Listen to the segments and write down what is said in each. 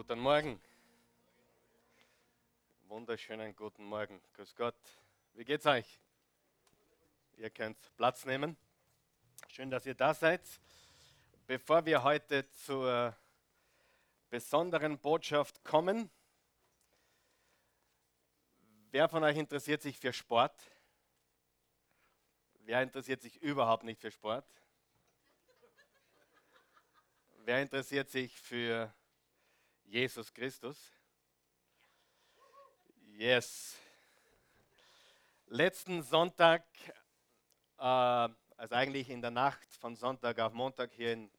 Guten Morgen. Wunderschönen guten Morgen. Grüß Gott. Wie geht's euch? Ihr könnt Platz nehmen. Schön, dass ihr da seid. Bevor wir heute zur besonderen Botschaft kommen, wer von euch interessiert sich für Sport? Wer interessiert sich überhaupt nicht für Sport? Wer interessiert sich für Jesus Christus? Yes. Letzten Sonntag, äh, also eigentlich in der Nacht von Sonntag auf Montag hier in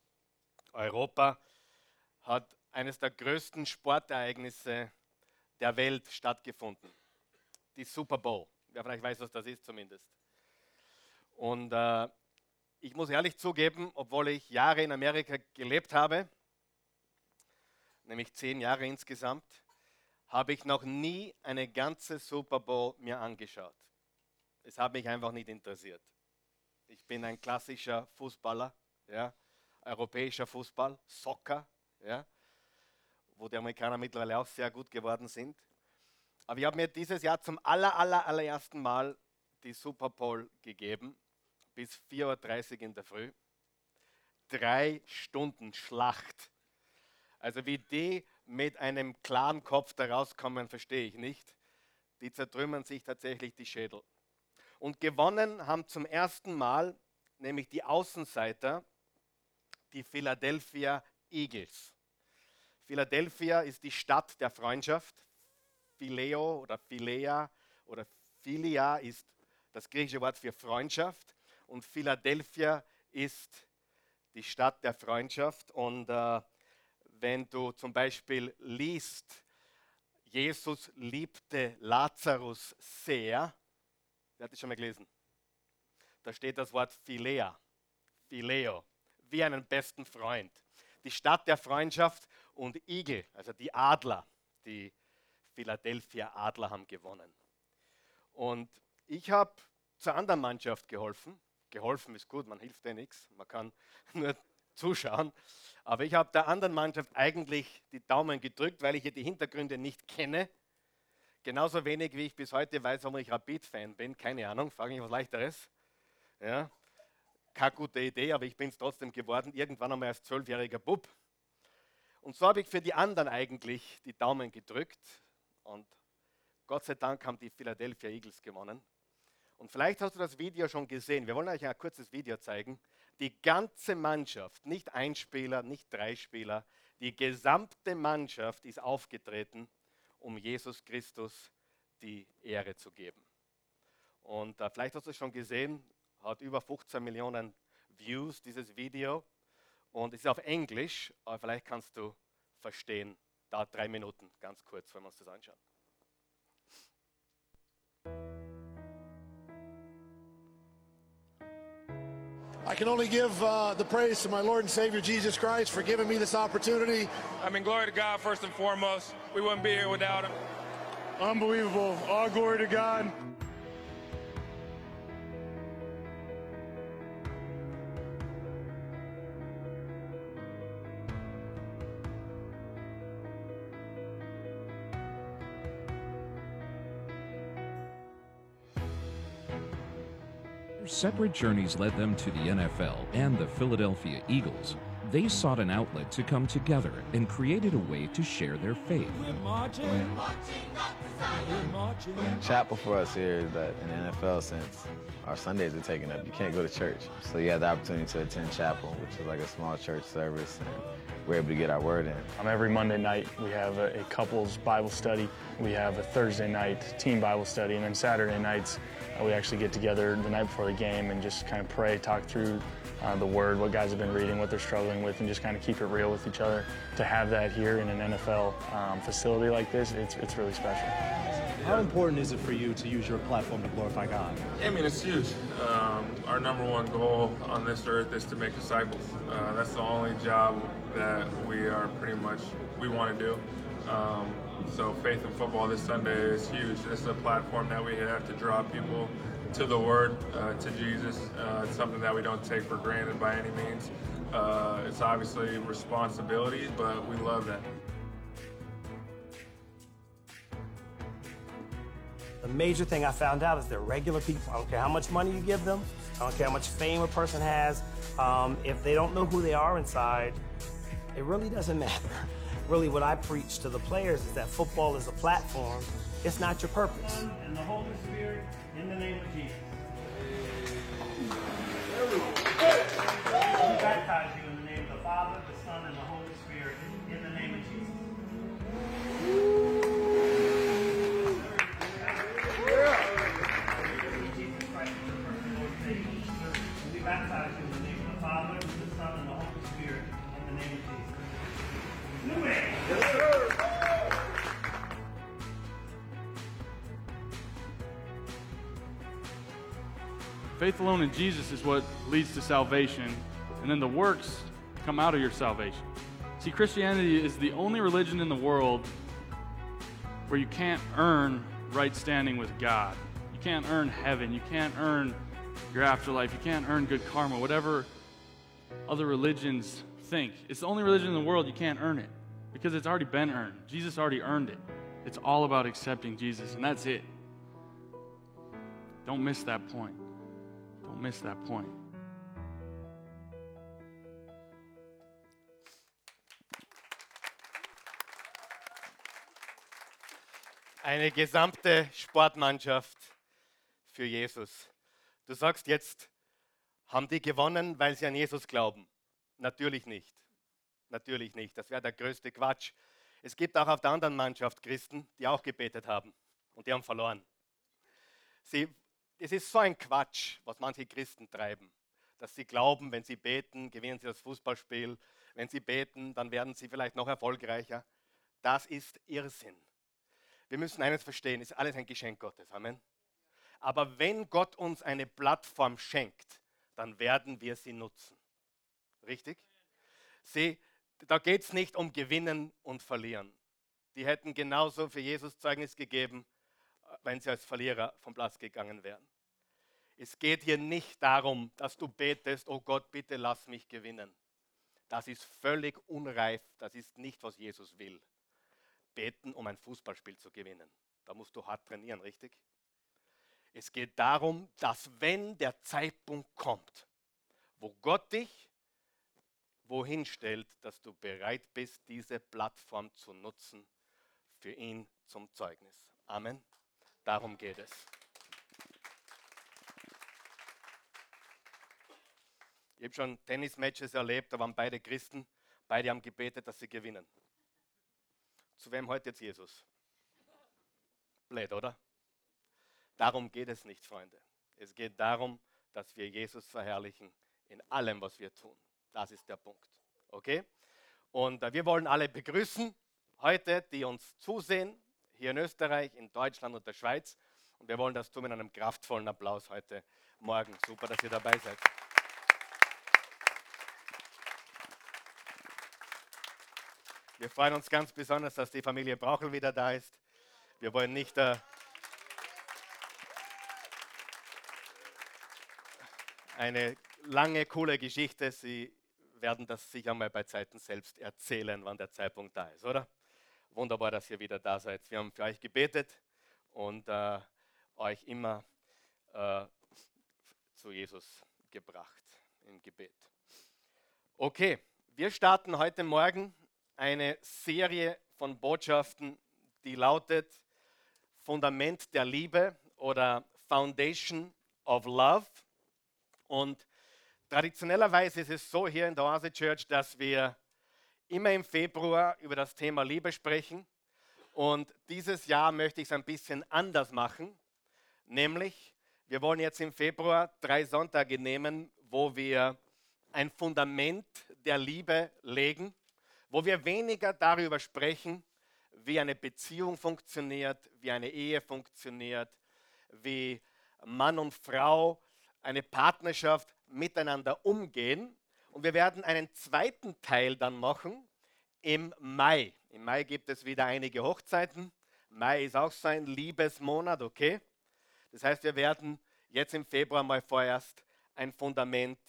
Europa, hat eines der größten Sportereignisse der Welt stattgefunden. Die Super Bowl. Wer vielleicht weiß, was das ist zumindest. Und äh, ich muss ehrlich zugeben, obwohl ich Jahre in Amerika gelebt habe, nämlich zehn Jahre insgesamt, habe ich noch nie eine ganze Super Bowl mir angeschaut. Es hat mich einfach nicht interessiert. Ich bin ein klassischer Fußballer, ja, europäischer Fußball, Soccer, ja, wo die Amerikaner mittlerweile auch sehr gut geworden sind. Aber ich habe mir dieses Jahr zum aller, aller, allerersten Mal die Super Bowl gegeben, bis 4.30 Uhr in der Früh. Drei Stunden Schlacht. Also wie die mit einem klaren Kopf da rauskommen, verstehe ich nicht. Die zertrümmern sich tatsächlich die Schädel. Und gewonnen haben zum ersten Mal nämlich die Außenseiter, die Philadelphia Eagles. Philadelphia ist die Stadt der Freundschaft. Phileo oder Philea oder Philia ist das griechische Wort für Freundschaft. Und Philadelphia ist die Stadt der Freundschaft. Und äh, wenn du zum Beispiel liest, Jesus liebte Lazarus sehr, wer hat das schon mal gelesen? Da steht das Wort Philea, Phileo, wie einen besten Freund. Die Stadt der Freundschaft und Igel, also die Adler, die Philadelphia Adler haben gewonnen. Und ich habe zur anderen Mannschaft geholfen. Geholfen ist gut, man hilft ja nichts, man kann nur zuschauen. Aber ich habe der anderen Mannschaft eigentlich die Daumen gedrückt, weil ich ja die Hintergründe nicht kenne. Genauso wenig wie ich bis heute weiß, warum ich Rapid-Fan bin. Keine Ahnung, frage mich was leichteres. Ja, keine gute Idee, aber ich bin es trotzdem geworden, irgendwann einmal als zwölfjähriger Bub. Und so habe ich für die anderen eigentlich die Daumen gedrückt. Und Gott sei Dank haben die Philadelphia Eagles gewonnen. Und vielleicht hast du das Video schon gesehen. Wir wollen euch ein kurzes Video zeigen. Die ganze Mannschaft, nicht ein Spieler, nicht drei Spieler, die gesamte Mannschaft ist aufgetreten, um Jesus Christus die Ehre zu geben. Und äh, vielleicht hast du es schon gesehen, hat über 15 Millionen Views dieses Video und es ist auf Englisch, aber vielleicht kannst du verstehen. Da drei Minuten, ganz kurz, wenn wir uns das anschauen. I can only give uh, the praise to my Lord and Savior Jesus Christ for giving me this opportunity. I mean, glory to God first and foremost. We wouldn't be here without him. Unbelievable. All glory to God. Their separate journeys led them to the NFL and the Philadelphia Eagles. They sought an outlet to come together and created a way to share their faith. Chapel for us here is that in the NFL sense, our Sundays are taken up. You can't go to church. So you have the opportunity to attend chapel, which is like a small church service, and we're able to get our word in. Um, every Monday night, we have a, a couples Bible study. We have a Thursday night team Bible study, and then Saturday nights, we actually get together the night before the game and just kind of pray, talk through uh, the Word, what guys have been reading, what they're struggling with, and just kind of keep it real with each other. To have that here in an NFL um, facility like this, it's, it's really special. How important is it for you to use your platform to glorify God? I mean, it's huge. Um, our number one goal on this earth is to make disciples. Uh, that's the only job that we are pretty much we want to do. Um, so faith in football this Sunday is huge. It's a platform that we have to draw people to the Word, uh, to Jesus. Uh, it's something that we don't take for granted by any means. Uh, it's obviously responsibility, but we love that. The major thing I found out is they're regular people. I don't care how much money you give them. I don't care how much fame a person has. Um, if they don't know who they are inside, it really doesn't matter. Really, what I preach to the players is that football is a platform. It's not your purpose. And the Holy Spirit, in the name of Jesus. We baptize you in Faith alone in Jesus is what leads to salvation, and then the works come out of your salvation. See, Christianity is the only religion in the world where you can't earn right standing with God. You can't earn heaven. You can't earn your afterlife. You can't earn good karma, whatever other religions think. It's the only religion in the world you can't earn it because it's already been earned. Jesus already earned it. It's all about accepting Jesus, and that's it. Don't miss that point. Miss that point. Eine gesamte Sportmannschaft für Jesus. Du sagst jetzt, haben die gewonnen, weil sie an Jesus glauben? Natürlich nicht. Natürlich nicht. Das wäre der größte Quatsch. Es gibt auch auf der anderen Mannschaft Christen, die auch gebetet haben und die haben verloren. Sie, es ist so ein Quatsch, was manche Christen treiben, dass sie glauben, wenn sie beten, gewinnen sie das Fußballspiel. Wenn sie beten, dann werden sie vielleicht noch erfolgreicher. Das ist Irrsinn. Wir müssen eines verstehen, ist alles ein Geschenk Gottes. Amen. Aber wenn Gott uns eine Plattform schenkt, dann werden wir sie nutzen. Richtig? Sieh, da geht es nicht um Gewinnen und Verlieren. Die hätten genauso für Jesus Zeugnis gegeben, wenn sie als Verlierer vom Platz gegangen wären. Es geht hier nicht darum, dass du betest, oh Gott, bitte lass mich gewinnen. Das ist völlig unreif, das ist nicht, was Jesus will. Beten, um ein Fußballspiel zu gewinnen. Da musst du hart trainieren, richtig? Es geht darum, dass wenn der Zeitpunkt kommt, wo Gott dich wohin stellt, dass du bereit bist, diese Plattform zu nutzen für ihn zum Zeugnis. Amen. Darum geht es. Ich habe schon Tennismatches erlebt, da waren beide Christen, beide haben gebetet, dass sie gewinnen. Zu wem heute jetzt Jesus? Blöd, oder? Darum geht es nicht, Freunde. Es geht darum, dass wir Jesus verherrlichen in allem, was wir tun. Das ist der Punkt. Okay? Und äh, wir wollen alle begrüßen heute, die uns zusehen, hier in Österreich, in Deutschland und der Schweiz. Und wir wollen das tun mit einem kraftvollen Applaus heute Morgen. Super, dass ihr dabei seid. Wir freuen uns ganz besonders, dass die Familie Brauchel wieder da ist. Wir wollen nicht äh, eine lange, coole Geschichte. Sie werden das sicher mal bei Zeiten selbst erzählen, wann der Zeitpunkt da ist, oder? Wunderbar, dass ihr wieder da seid. Wir haben für euch gebetet und äh, euch immer äh, zu Jesus gebracht im Gebet. Okay, wir starten heute Morgen eine Serie von Botschaften, die lautet Fundament der Liebe oder Foundation of Love. Und traditionellerweise ist es so hier in der Oase Church, dass wir immer im Februar über das Thema Liebe sprechen. Und dieses Jahr möchte ich es ein bisschen anders machen. Nämlich, wir wollen jetzt im Februar drei Sonntage nehmen, wo wir ein Fundament der Liebe legen, wo wir weniger darüber sprechen, wie eine Beziehung funktioniert, wie eine Ehe funktioniert, wie Mann und Frau eine Partnerschaft miteinander umgehen. Und wir werden einen zweiten Teil dann machen im Mai. Im Mai gibt es wieder einige Hochzeiten. Mai ist auch so ein Liebesmonat, okay? Das heißt, wir werden jetzt im Februar mal vorerst ein Fundament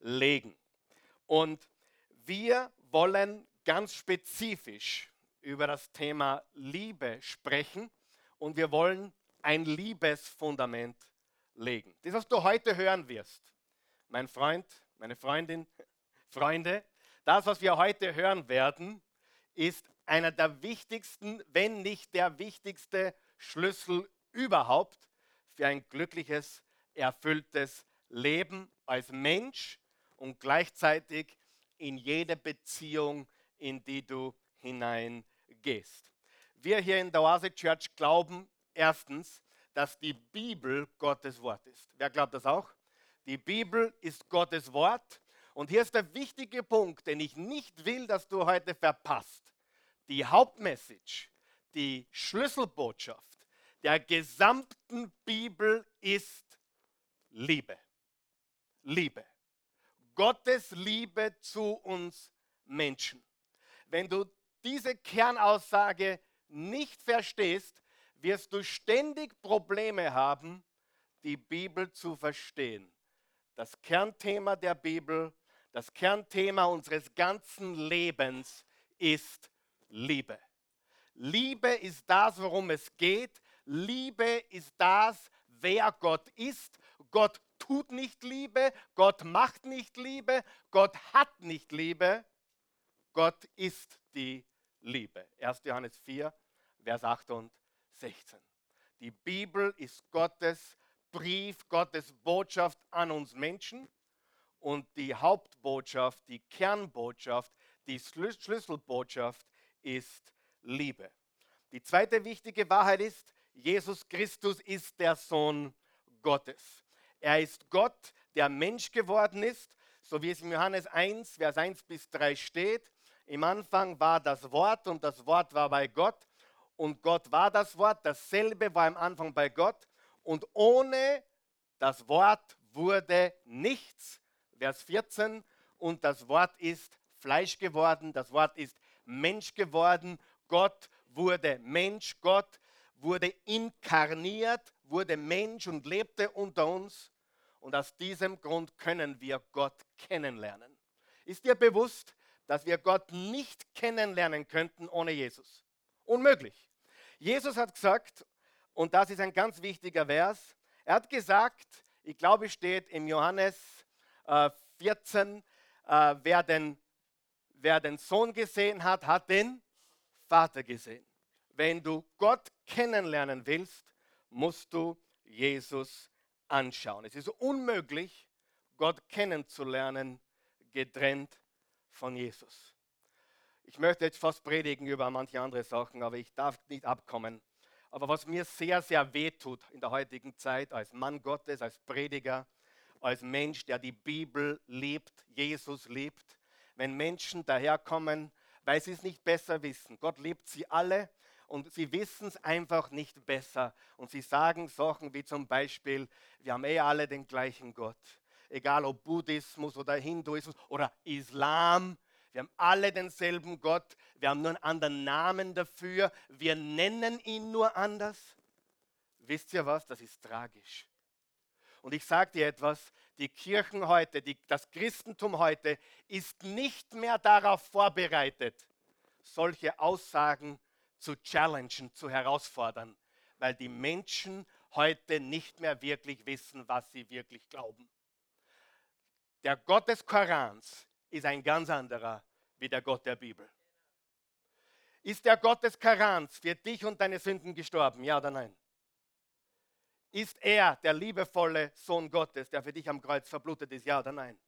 legen. Und wir wollen ganz spezifisch über das Thema Liebe sprechen und wir wollen ein Liebesfundament legen. Das, was du heute hören wirst, mein Freund, meine Freundin, Freunde, das, was wir heute hören werden, ist einer der wichtigsten, wenn nicht der wichtigste Schlüssel überhaupt für ein glückliches, erfülltes Leben als Mensch und gleichzeitig in jede Beziehung, in die du hineingehst. Wir hier in der Oase Church glauben erstens, dass die Bibel Gottes Wort ist. Wer glaubt das auch? Die Bibel ist Gottes Wort. Und hier ist der wichtige Punkt, den ich nicht will, dass du heute verpasst. Die Hauptmessage, die Schlüsselbotschaft der gesamten Bibel ist Liebe. Liebe. Gottes Liebe zu uns Menschen. Wenn du diese Kernaussage nicht verstehst, wirst du ständig Probleme haben, die Bibel zu verstehen. Das Kernthema der Bibel, das Kernthema unseres ganzen Lebens ist Liebe. Liebe ist das, worum es geht. Liebe ist das, wer Gott ist. Gott tut nicht Liebe, Gott macht nicht Liebe, Gott hat nicht Liebe. Gott ist die Liebe. 1. Johannes 4, Vers 8 und 16. Die Bibel ist Gottes Brief, Gottes Botschaft an uns Menschen und die Hauptbotschaft, die Kernbotschaft, die Schlüsselbotschaft ist Liebe. Die zweite wichtige Wahrheit ist, Jesus Christus ist der Sohn Gottes. Er ist Gott, der Mensch geworden ist, so wie es in Johannes 1, Vers 1 bis 3 steht. Im Anfang war das Wort und das Wort war bei Gott und Gott war das Wort, dasselbe war im Anfang bei Gott und ohne das Wort wurde nichts. Vers 14 und das Wort ist Fleisch geworden, das Wort ist Mensch geworden, Gott wurde Mensch, Gott wurde inkarniert, wurde Mensch und lebte unter uns und aus diesem Grund können wir Gott kennenlernen. Ist dir bewusst, dass wir Gott nicht kennenlernen könnten ohne Jesus? Unmöglich. Jesus hat gesagt, und das ist ein ganz wichtiger Vers, er hat gesagt, ich glaube, es steht im Johannes äh, 14, äh, wer, den, wer den Sohn gesehen hat, hat den Vater gesehen. Wenn du Gott kennenlernen willst, musst du Jesus anschauen. Es ist unmöglich, Gott kennenzulernen, getrennt von Jesus. Ich möchte jetzt fast predigen über manche andere Sachen, aber ich darf nicht abkommen. Aber was mir sehr, sehr weh tut in der heutigen Zeit, als Mann Gottes, als Prediger, als Mensch, der die Bibel liebt, Jesus liebt, wenn Menschen daherkommen, weil sie es nicht besser wissen. Gott liebt sie alle und sie wissen es einfach nicht besser. Und sie sagen Sachen wie zum Beispiel, wir haben eh alle den gleichen Gott. Egal ob Buddhismus oder Hinduismus oder Islam, wir haben alle denselben Gott. Wir haben nur einen anderen Namen dafür. Wir nennen ihn nur anders. Wisst ihr was? Das ist tragisch. Und ich sage dir etwas, die Kirchen heute, die, das Christentum heute ist nicht mehr darauf vorbereitet, solche Aussagen zu challengen, zu herausfordern, weil die Menschen heute nicht mehr wirklich wissen, was sie wirklich glauben. Der Gott des Korans ist ein ganz anderer wie der Gott der Bibel. Ist der Gott des Korans für dich und deine Sünden gestorben? Ja oder nein? Ist er der liebevolle Sohn Gottes, der für dich am Kreuz verblutet ist? Ja oder nein?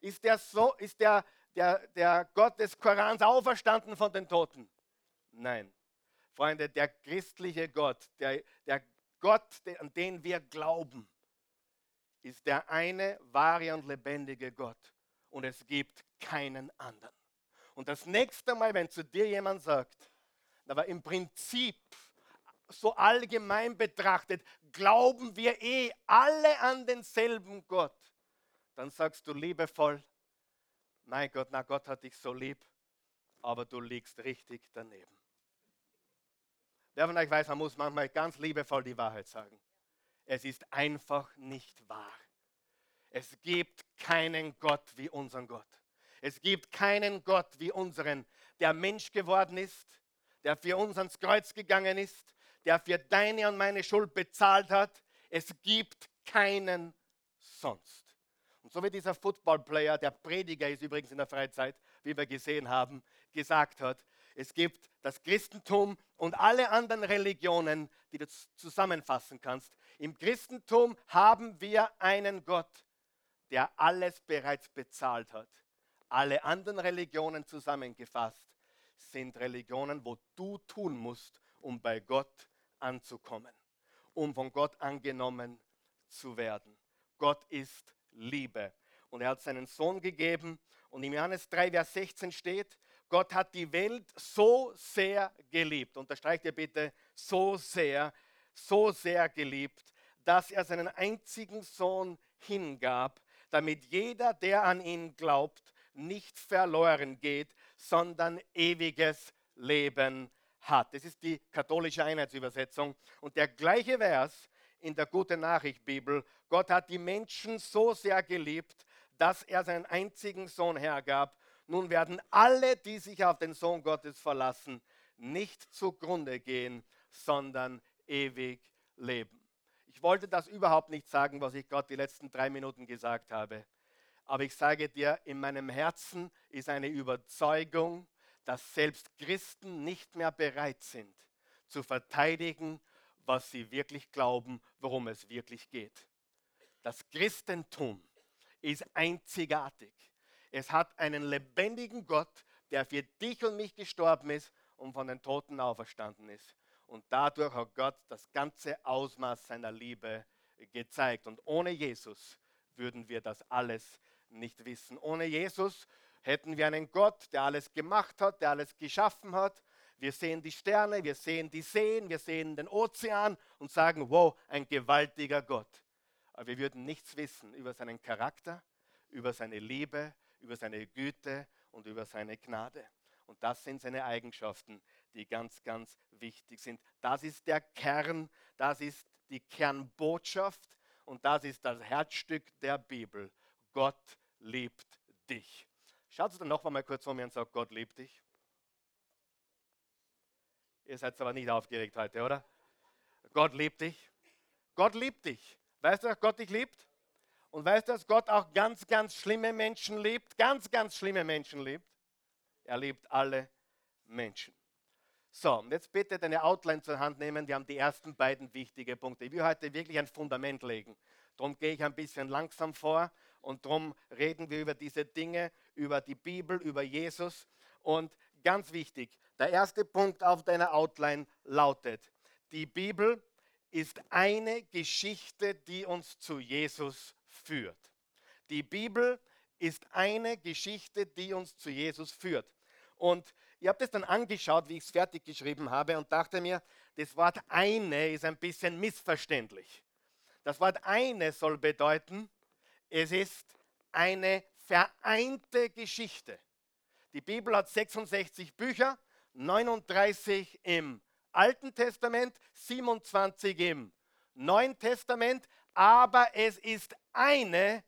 Ist der, so, ist der, der, der Gott des Korans auferstanden von den Toten? Nein. Freunde, der christliche Gott, der, der Gott, an den wir glauben, ist der eine wahre und lebendige Gott. Und es gibt keinen anderen. Und das nächste Mal, wenn zu dir jemand sagt, aber im Prinzip so allgemein betrachtet, glauben wir eh alle an denselben Gott, dann sagst du liebevoll, mein Gott, na Gott hat dich so lieb, aber du liegst richtig daneben. Wer von euch weiß, man muss manchmal ganz liebevoll die Wahrheit sagen. Es ist einfach nicht wahr. Es gibt keinen Gott wie unseren Gott. Es gibt keinen Gott wie unseren, der Mensch geworden ist, der für uns ans Kreuz gegangen ist, der für deine und meine Schuld bezahlt hat. Es gibt keinen sonst. Und so wie dieser Footballplayer, der Prediger ist übrigens in der Freizeit, wie wir gesehen haben, gesagt hat, es gibt das Christentum und alle anderen Religionen, die du zusammenfassen kannst. Im Christentum haben wir einen Gott, der alles bereits bezahlt hat. Alle anderen Religionen zusammengefasst sind Religionen, wo du tun musst, um bei Gott anzukommen, um von Gott angenommen zu werden. Gott ist Liebe. Und er hat seinen Sohn gegeben. Und im Johannes 3, Vers 16 steht, Gott hat die Welt so sehr geliebt. Unterstreicht ihr bitte, so sehr, so sehr geliebt, dass er seinen einzigen Sohn hingab, damit jeder, der an ihn glaubt, nicht verloren geht, sondern ewiges Leben hat. Das ist die katholische Einheitsübersetzung. Und der gleiche Vers in der Gute Nachricht Bibel, Gott hat die Menschen so sehr geliebt, dass er seinen einzigen Sohn hergab. Nun werden alle, die sich auf den Sohn Gottes verlassen, nicht zugrunde gehen, sondern ewig leben. Ich wollte das überhaupt nicht sagen, was ich gerade die letzten drei Minuten gesagt habe. Aber ich sage dir, in meinem Herzen ist eine Überzeugung, dass selbst Christen nicht mehr bereit sind zu verteidigen, was sie wirklich glauben, worum es wirklich geht. Das Christentum ist einzigartig. Es hat einen lebendigen Gott, der für dich und mich gestorben ist und von den Toten auferstanden ist. Und dadurch hat Gott das ganze Ausmaß seiner Liebe gezeigt. Und ohne Jesus würden wir das alles nicht wissen. Ohne Jesus hätten wir einen Gott, der alles gemacht hat, der alles geschaffen hat. Wir sehen die Sterne, wir sehen die Seen, wir sehen den Ozean und sagen, wow, ein gewaltiger Gott. Aber wir würden nichts wissen über seinen Charakter, über seine Liebe, über seine Güte und über seine Gnade. Und das sind seine Eigenschaften, die ganz, ganz wichtig sind. Das ist der Kern, das ist die Kernbotschaft und das ist das Herzstück der Bibel. Gott liebt dich. Schaut es dann noch mal kurz um mir und sagt, Gott liebt dich. Ihr seid aber nicht aufgeregt heute, oder? Gott liebt dich. Gott liebt dich. Weißt du, dass Gott dich liebt? Und weißt du, dass Gott auch ganz, ganz schlimme Menschen liebt? Ganz, ganz schlimme Menschen liebt. Er liebt alle Menschen. So, und jetzt bitte deine Outline zur Hand nehmen. Wir haben die ersten beiden wichtigen Punkte. Ich will heute wirklich ein Fundament legen. Darum gehe ich ein bisschen langsam vor und darum reden wir über diese Dinge, über die Bibel, über Jesus. Und ganz wichtig, der erste Punkt auf deiner Outline lautet, die Bibel ist eine Geschichte, die uns zu Jesus führt. Die Bibel ist eine Geschichte, die uns zu Jesus führt. Und ich habe das dann angeschaut, wie ich es fertig geschrieben habe und dachte mir, das Wort eine ist ein bisschen missverständlich. Das Wort eine soll bedeuten, es ist eine vereinte Geschichte. Die Bibel hat 66 Bücher, 39 im Alten Testament, 27 im Neuen Testament, aber es ist eine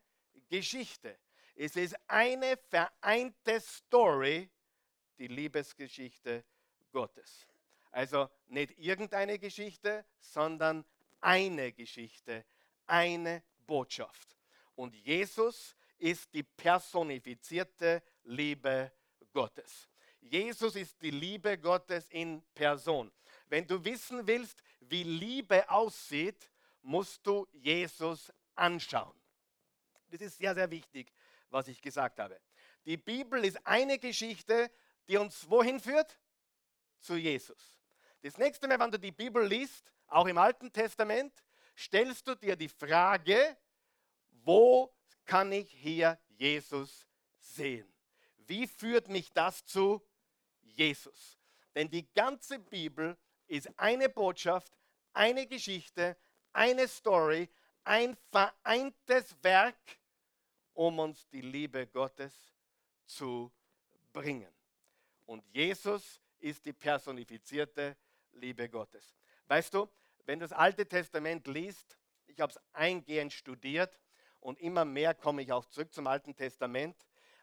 Geschichte. Es ist eine vereinte Story, die Liebesgeschichte Gottes. Also nicht irgendeine Geschichte, sondern eine Geschichte, eine Botschaft. Und Jesus ist die personifizierte Liebe Gottes. Jesus ist die Liebe Gottes in Person. Wenn du wissen willst, wie Liebe aussieht, musst du Jesus anschauen. Das ist sehr, sehr wichtig, was ich gesagt habe. Die Bibel ist eine Geschichte, die uns wohin führt? Zu Jesus. Das nächste Mal, wenn du die Bibel liest, auch im Alten Testament, stellst du dir die Frage, wo kann ich hier Jesus sehen? Wie führt mich das zu Jesus? Denn die ganze Bibel ist eine Botschaft, eine Geschichte, eine Story, ein vereintes Werk, um uns die Liebe Gottes zu bringen. Und Jesus ist die personifizierte Liebe Gottes. Weißt du, wenn du das Alte Testament liest, ich habe es eingehend studiert und immer mehr komme ich auch zurück zum Alten Testament,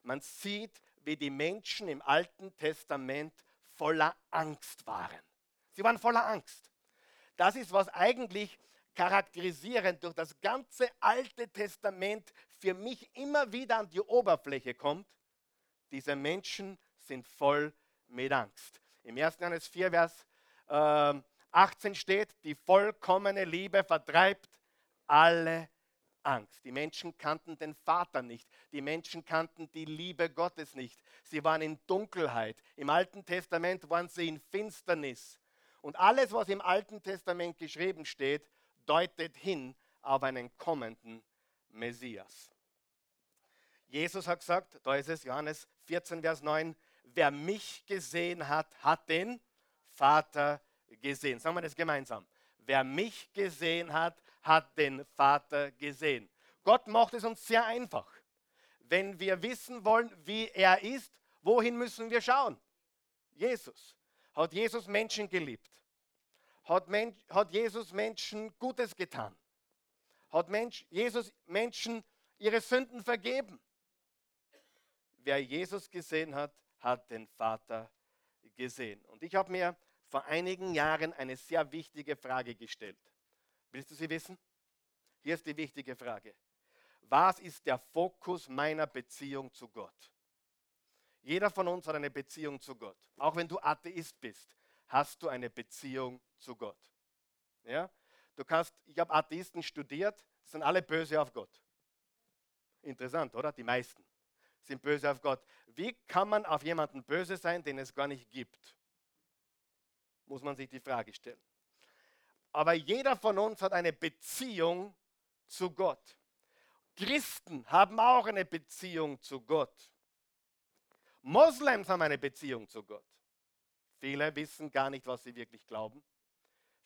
man sieht, wie die Menschen im Alten Testament voller Angst waren. Sie waren voller Angst. Das ist, was eigentlich charakterisierend durch das ganze Alte Testament für mich immer wieder an die Oberfläche kommt. Diese Menschen sind voll mit Angst. Im 1. Johannes 4, Vers äh, 18 steht, die vollkommene Liebe vertreibt alle Angst. Die Menschen kannten den Vater nicht. Die Menschen kannten die Liebe Gottes nicht. Sie waren in Dunkelheit. Im Alten Testament waren sie in Finsternis. Und alles, was im Alten Testament geschrieben steht, deutet hin auf einen kommenden Messias. Jesus hat gesagt, da ist es Johannes 14, Vers 9, wer mich gesehen hat, hat den Vater gesehen. Sagen wir das gemeinsam. Wer mich gesehen hat, hat den Vater gesehen. Gott macht es uns sehr einfach. Wenn wir wissen wollen, wie er ist, wohin müssen wir schauen? Jesus. Hat Jesus Menschen geliebt? Hat, Mensch, hat Jesus Menschen Gutes getan? Hat Mensch, Jesus Menschen ihre Sünden vergeben? Wer Jesus gesehen hat, hat den Vater gesehen. Und ich habe mir vor einigen Jahren eine sehr wichtige Frage gestellt. Willst du sie wissen? Hier ist die wichtige Frage. Was ist der Fokus meiner Beziehung zu Gott? Jeder von uns hat eine Beziehung zu Gott. Auch wenn du Atheist bist, hast du eine Beziehung zu Gott. Ja? Du kannst, ich habe Atheisten studiert, sind alle böse auf Gott. Interessant, oder? Die meisten sind böse auf Gott. Wie kann man auf jemanden böse sein, den es gar nicht gibt? Muss man sich die Frage stellen. Aber jeder von uns hat eine Beziehung zu Gott. Christen haben auch eine Beziehung zu Gott. Moslems haben eine Beziehung zu Gott. Viele wissen gar nicht, was sie wirklich glauben.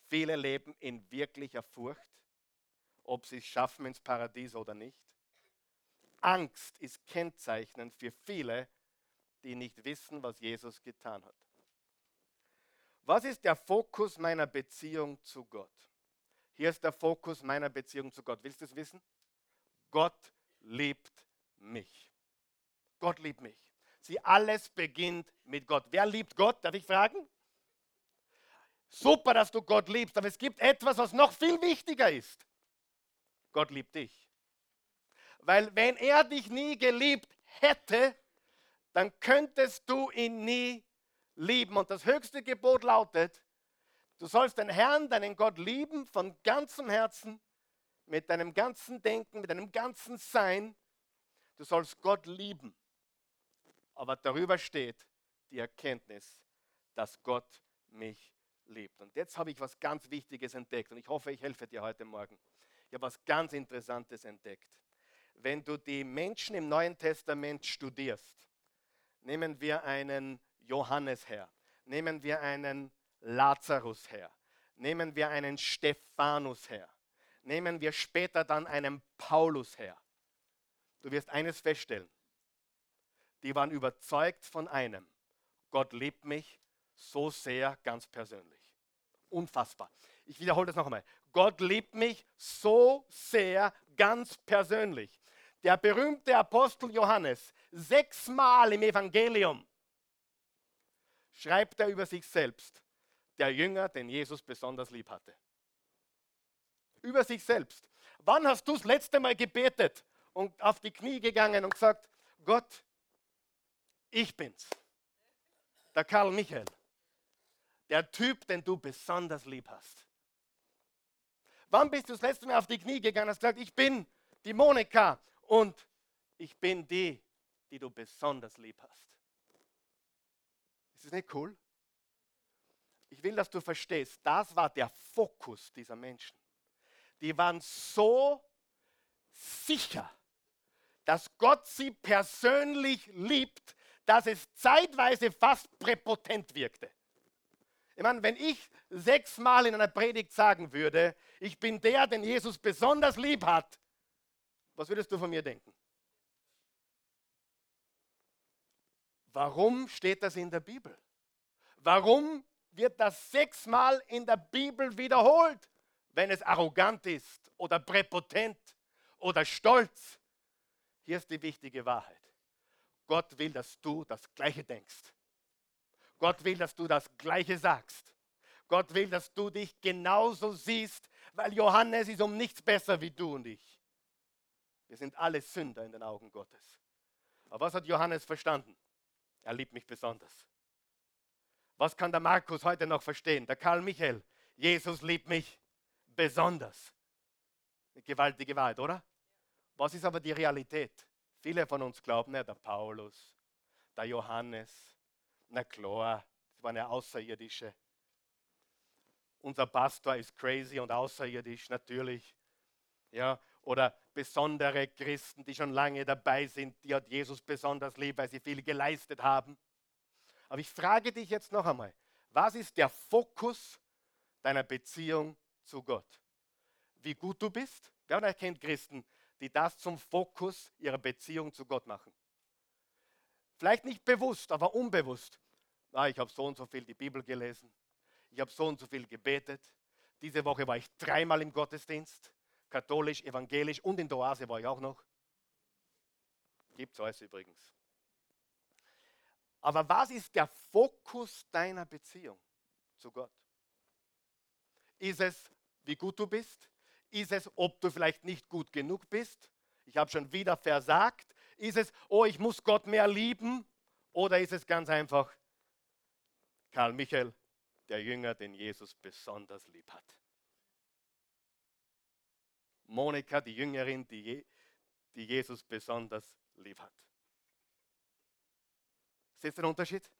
Viele leben in wirklicher Furcht, ob sie es schaffen ins Paradies oder nicht. Angst ist kennzeichnend für viele, die nicht wissen, was Jesus getan hat. Was ist der Fokus meiner Beziehung zu Gott? Hier ist der Fokus meiner Beziehung zu Gott. Willst du es wissen? Gott liebt mich. Gott liebt mich. Sie alles beginnt mit Gott. Wer liebt Gott? Darf ich fragen? Super, dass du Gott liebst, aber es gibt etwas, was noch viel wichtiger ist. Gott liebt dich. Weil wenn er dich nie geliebt hätte, dann könntest du ihn nie lieben. Und das höchste Gebot lautet, du sollst den Herrn, deinen Gott lieben von ganzem Herzen, mit deinem ganzen Denken, mit deinem ganzen Sein. Du sollst Gott lieben. Aber darüber steht die Erkenntnis, dass Gott mich liebt. Und jetzt habe ich was ganz Wichtiges entdeckt und ich hoffe, ich helfe dir heute Morgen. Ich habe was ganz Interessantes entdeckt. Wenn du die Menschen im Neuen Testament studierst, nehmen wir einen Johannes her, nehmen wir einen Lazarus her, nehmen wir einen Stephanus her, nehmen wir später dann einen Paulus her. Du wirst eines feststellen. Die waren überzeugt von einem. Gott liebt mich so sehr ganz persönlich. Unfassbar. Ich wiederhole das noch einmal. Gott liebt mich so sehr ganz persönlich. Der berühmte Apostel Johannes, sechsmal im Evangelium, schreibt er über sich selbst, der Jünger, den Jesus besonders lieb hatte. Über sich selbst. Wann hast du das letzte Mal gebetet und auf die Knie gegangen und gesagt, Gott, ich bin's. Der Karl Michael. Der Typ, den du besonders lieb hast. Wann bist du das letzte Mal auf die Knie gegangen und hast gesagt, ich bin die Monika und ich bin die, die du besonders lieb hast? Ist das nicht cool? Ich will, dass du verstehst, das war der Fokus dieser Menschen. Die waren so sicher, dass Gott sie persönlich liebt, dass es zeitweise fast präpotent wirkte. Ich meine, wenn ich sechsmal in einer Predigt sagen würde, ich bin der, den Jesus besonders lieb hat, was würdest du von mir denken? Warum steht das in der Bibel? Warum wird das sechsmal in der Bibel wiederholt, wenn es arrogant ist oder präpotent oder stolz? Hier ist die wichtige Wahrheit. Gott will, dass du das Gleiche denkst. Gott will, dass du das Gleiche sagst. Gott will, dass du dich genauso siehst, weil Johannes ist um nichts besser wie du und ich. Wir sind alle Sünder in den Augen Gottes. Aber was hat Johannes verstanden? Er liebt mich besonders. Was kann der Markus heute noch verstehen? Der Karl Michael. Jesus liebt mich besonders. Eine gewaltige Wahrheit, oder? Was ist aber die Realität? Viele von uns glauben, ja, der Paulus, der Johannes, na klar, das war eine Außerirdische. Unser Pastor ist crazy und außerirdisch, natürlich. Ja, oder besondere Christen, die schon lange dabei sind, die hat Jesus besonders lieb, weil sie viel geleistet haben. Aber ich frage dich jetzt noch einmal, was ist der Fokus deiner Beziehung zu Gott? Wie gut du bist? Wer von euch kennt Christen, die das zum Fokus ihrer Beziehung zu Gott machen? Vielleicht nicht bewusst, aber unbewusst. Ah, ich habe so und so viel die Bibel gelesen. Ich habe so und so viel gebetet. Diese Woche war ich dreimal im Gottesdienst katholisch, evangelisch und in der Oase war ich auch noch. Gibt es alles übrigens. Aber was ist der Fokus deiner Beziehung zu Gott? Ist es, wie gut du bist? Ist es, ob du vielleicht nicht gut genug bist? Ich habe schon wieder versagt. Ist es, oh, ich muss Gott mehr lieben? Oder ist es ganz einfach, Karl Michael, der Jünger, den Jesus besonders lieb hat? Monika, die Jüngerin, die, die Jesus besonders lieb hat. Seht ihr den Unterschied?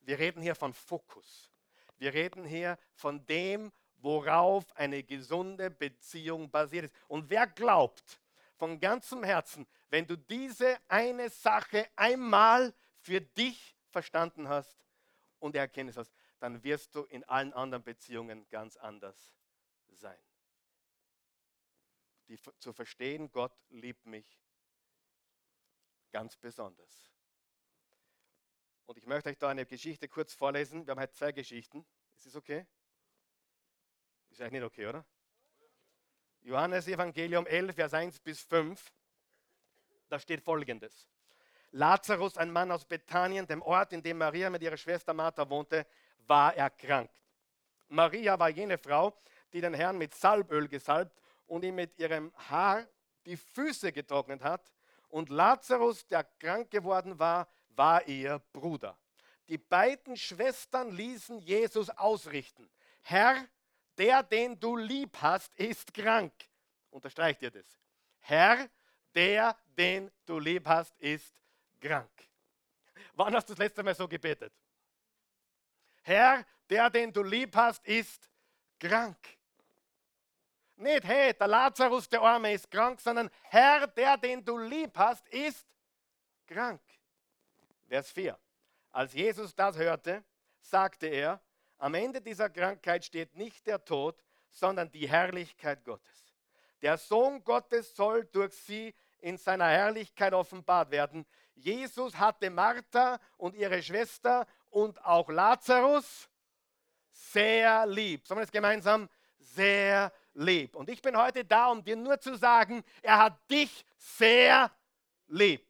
Wir reden hier von Fokus. Wir reden hier von dem, worauf eine gesunde Beziehung basiert ist. Und wer glaubt von ganzem Herzen, wenn du diese eine Sache einmal für dich verstanden hast und erkenntnis hast, dann wirst du in allen anderen Beziehungen ganz anders sein die zu verstehen, Gott liebt mich ganz besonders. Und ich möchte euch da eine Geschichte kurz vorlesen. Wir haben heute zwei Geschichten. Ist es okay? Ist eigentlich nicht okay, oder? Johannes Evangelium 11, Vers 1 bis 5. Da steht folgendes. Lazarus, ein Mann aus Bethanien, dem Ort, in dem Maria mit ihrer Schwester Martha wohnte, war erkrankt. Maria war jene Frau, die den Herrn mit Salböl gesalbt und ihm mit ihrem Haar die Füße getrocknet hat. Und Lazarus, der krank geworden war, war ihr Bruder. Die beiden Schwestern ließen Jesus ausrichten. Herr, der, den du lieb hast, ist krank. Unterstreicht ihr das? Herr, der, den du lieb hast, ist krank. Wann hast du das letzte Mal so gebetet? Herr, der, den du lieb hast, ist krank. Nicht, hey, der Lazarus, der Arme, ist krank, sondern Herr, der, den du lieb hast, ist krank. Vers 4. Als Jesus das hörte, sagte er, am Ende dieser Krankheit steht nicht der Tod, sondern die Herrlichkeit Gottes. Der Sohn Gottes soll durch sie in seiner Herrlichkeit offenbart werden. Jesus hatte Martha und ihre Schwester und auch Lazarus sehr lieb. Sollen wir das gemeinsam? Sehr lieb. Und ich bin heute da, um dir nur zu sagen, er hat dich sehr lieb.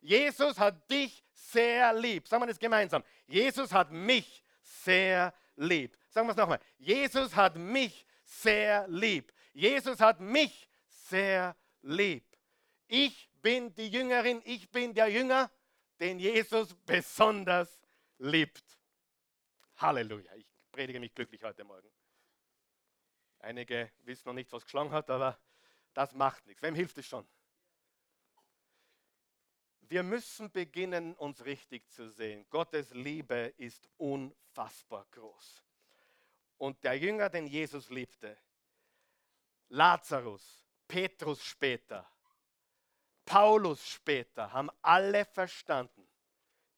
Jesus hat dich sehr lieb. Sagen wir das gemeinsam. Jesus hat mich sehr lieb. Sagen wir es nochmal. Jesus hat mich sehr lieb. Jesus hat mich sehr lieb. Ich bin die Jüngerin, ich bin der Jünger, den Jesus besonders liebt. Halleluja. Ich predige mich glücklich heute Morgen. Einige wissen noch nicht, was geschlagen hat, aber das macht nichts. Wem hilft es schon? Wir müssen beginnen, uns richtig zu sehen. Gottes Liebe ist unfassbar groß. Und der Jünger, den Jesus liebte, Lazarus, Petrus später, Paulus später, haben alle verstanden,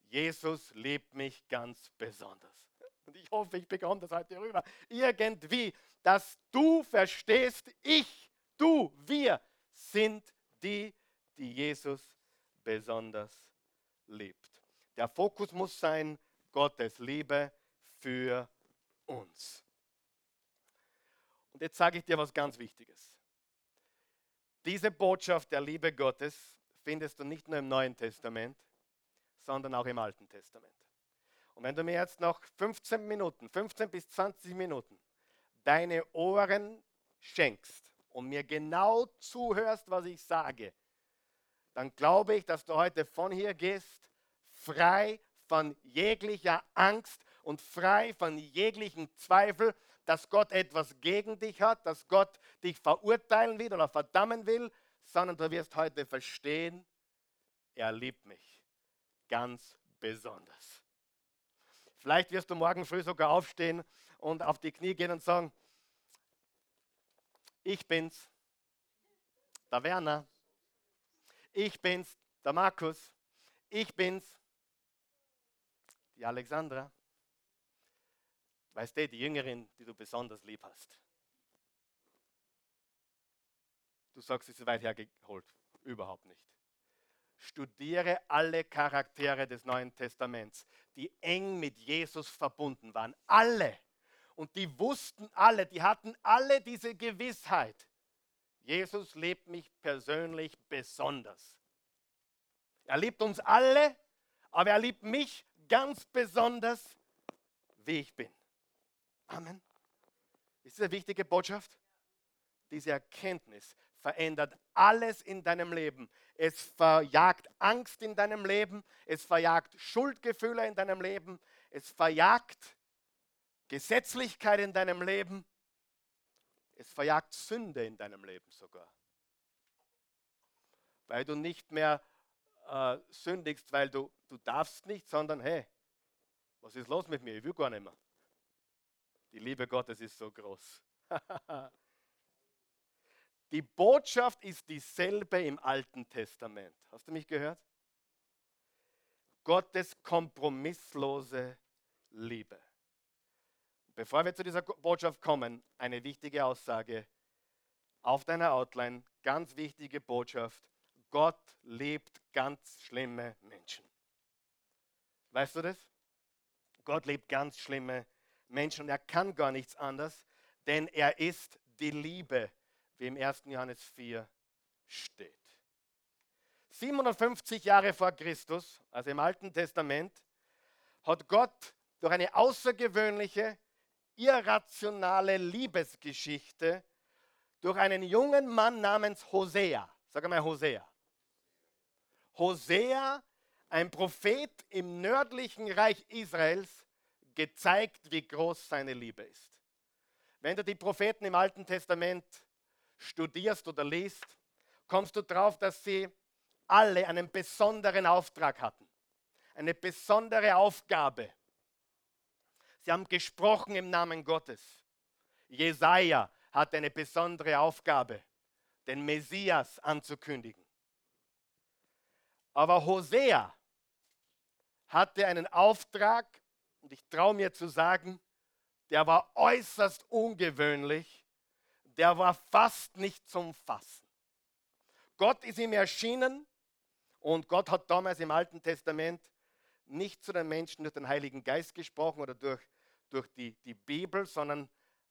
Jesus liebt mich ganz besonders. Und ich hoffe, ich bekomme das heute rüber. Irgendwie dass du verstehst, ich, du, wir sind die, die Jesus besonders liebt. Der Fokus muss sein, Gottes Liebe für uns. Und jetzt sage ich dir was ganz Wichtiges. Diese Botschaft der Liebe Gottes findest du nicht nur im Neuen Testament, sondern auch im Alten Testament. Und wenn du mir jetzt noch 15 Minuten, 15 bis 20 Minuten deine Ohren schenkst und mir genau zuhörst, was ich sage, dann glaube ich, dass du heute von hier gehst, frei von jeglicher Angst und frei von jeglichen Zweifel, dass Gott etwas gegen dich hat, dass Gott dich verurteilen will oder verdammen will, sondern du wirst heute verstehen, er liebt mich ganz besonders. Vielleicht wirst du morgen früh sogar aufstehen und auf die Knie gehen und sagen, ich bin's, der Werner, ich bin's, der Markus, ich bin's, die Alexandra. Weißt du, die Jüngerin, die du besonders lieb hast. Du sagst, sie ist weit hergeholt. Überhaupt nicht. Studiere alle Charaktere des Neuen Testaments, die eng mit Jesus verbunden waren. Alle. Und die wussten alle, die hatten alle diese Gewissheit. Jesus liebt mich persönlich besonders. Er liebt uns alle, aber er liebt mich ganz besonders, wie ich bin. Amen. Ist das eine wichtige Botschaft? Diese Erkenntnis verändert alles in deinem Leben. Es verjagt Angst in deinem Leben, es verjagt Schuldgefühle in deinem Leben, es verjagt Gesetzlichkeit in deinem Leben, es verjagt Sünde in deinem Leben sogar. Weil du nicht mehr äh, sündigst, weil du, du darfst nicht, sondern hey, was ist los mit mir? Ich will gar nicht mehr. Die Liebe Gottes ist so groß. Die Botschaft ist dieselbe im Alten Testament. Hast du mich gehört? Gottes kompromisslose Liebe. Bevor wir zu dieser Botschaft kommen, eine wichtige Aussage auf deiner Outline, ganz wichtige Botschaft. Gott liebt ganz schlimme Menschen. Weißt du das? Gott liebt ganz schlimme Menschen und er kann gar nichts anderes, denn er ist die Liebe im 1. Johannes 4 steht. 750 Jahre vor Christus, also im Alten Testament, hat Gott durch eine außergewöhnliche, irrationale Liebesgeschichte durch einen jungen Mann namens Hosea, sag mal Hosea. Hosea, ein Prophet im nördlichen Reich Israels, gezeigt, wie groß seine Liebe ist. Wenn du die Propheten im Alten Testament studierst oder liest, kommst du darauf, dass sie alle einen besonderen Auftrag hatten, eine besondere Aufgabe. Sie haben gesprochen im Namen Gottes. Jesaja hatte eine besondere Aufgabe, den Messias anzukündigen. Aber Hosea hatte einen Auftrag, und ich traue mir zu sagen, der war äußerst ungewöhnlich der war fast nicht zum Fassen. Gott ist ihm erschienen und Gott hat damals im Alten Testament nicht zu den Menschen durch den Heiligen Geist gesprochen oder durch, durch die, die Bibel, sondern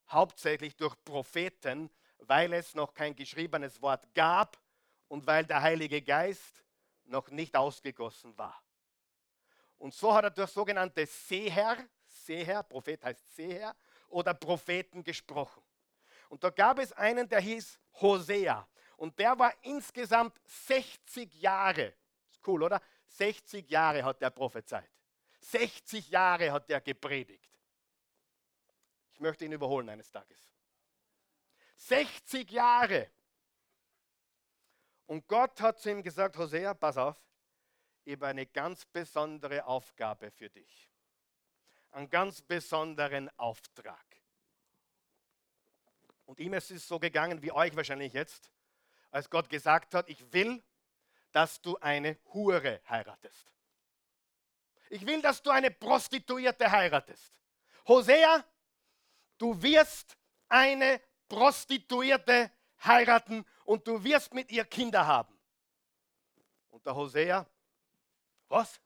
hauptsächlich durch Propheten, weil es noch kein geschriebenes Wort gab und weil der Heilige Geist noch nicht ausgegossen war. Und so hat er durch sogenannte Seher, Seher, Prophet heißt Seher, oder Propheten gesprochen. Und da gab es einen, der hieß Hosea. Und der war insgesamt 60 Jahre. Ist cool, oder? 60 Jahre hat der prophezeit. 60 Jahre hat der gepredigt. Ich möchte ihn überholen eines Tages. 60 Jahre. Und Gott hat zu ihm gesagt, Hosea, pass auf, ich habe eine ganz besondere Aufgabe für dich. Einen ganz besonderen Auftrag. Und ihm ist es so gegangen wie euch wahrscheinlich jetzt, als Gott gesagt hat, ich will, dass du eine Hure heiratest. Ich will, dass du eine Prostituierte heiratest. Hosea, du wirst eine Prostituierte heiraten und du wirst mit ihr Kinder haben. Und der Hosea, was?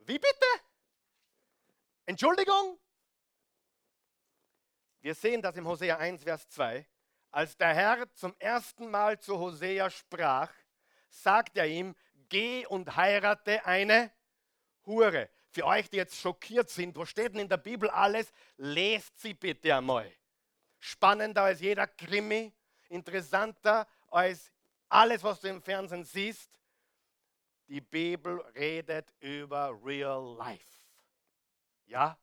Wie bitte? Entschuldigung? Wir sehen das im Hosea 1, Vers 2. Als der Herr zum ersten Mal zu Hosea sprach, sagt er ihm, geh und heirate eine Hure. für euch, die jetzt schockiert sind, wo steht denn in der Bibel alles? Lest sie bitte einmal. Spannender als jeder Krimi, interessanter als alles, was du im Fernsehen siehst. Die Bibel redet über Real Life. Ja?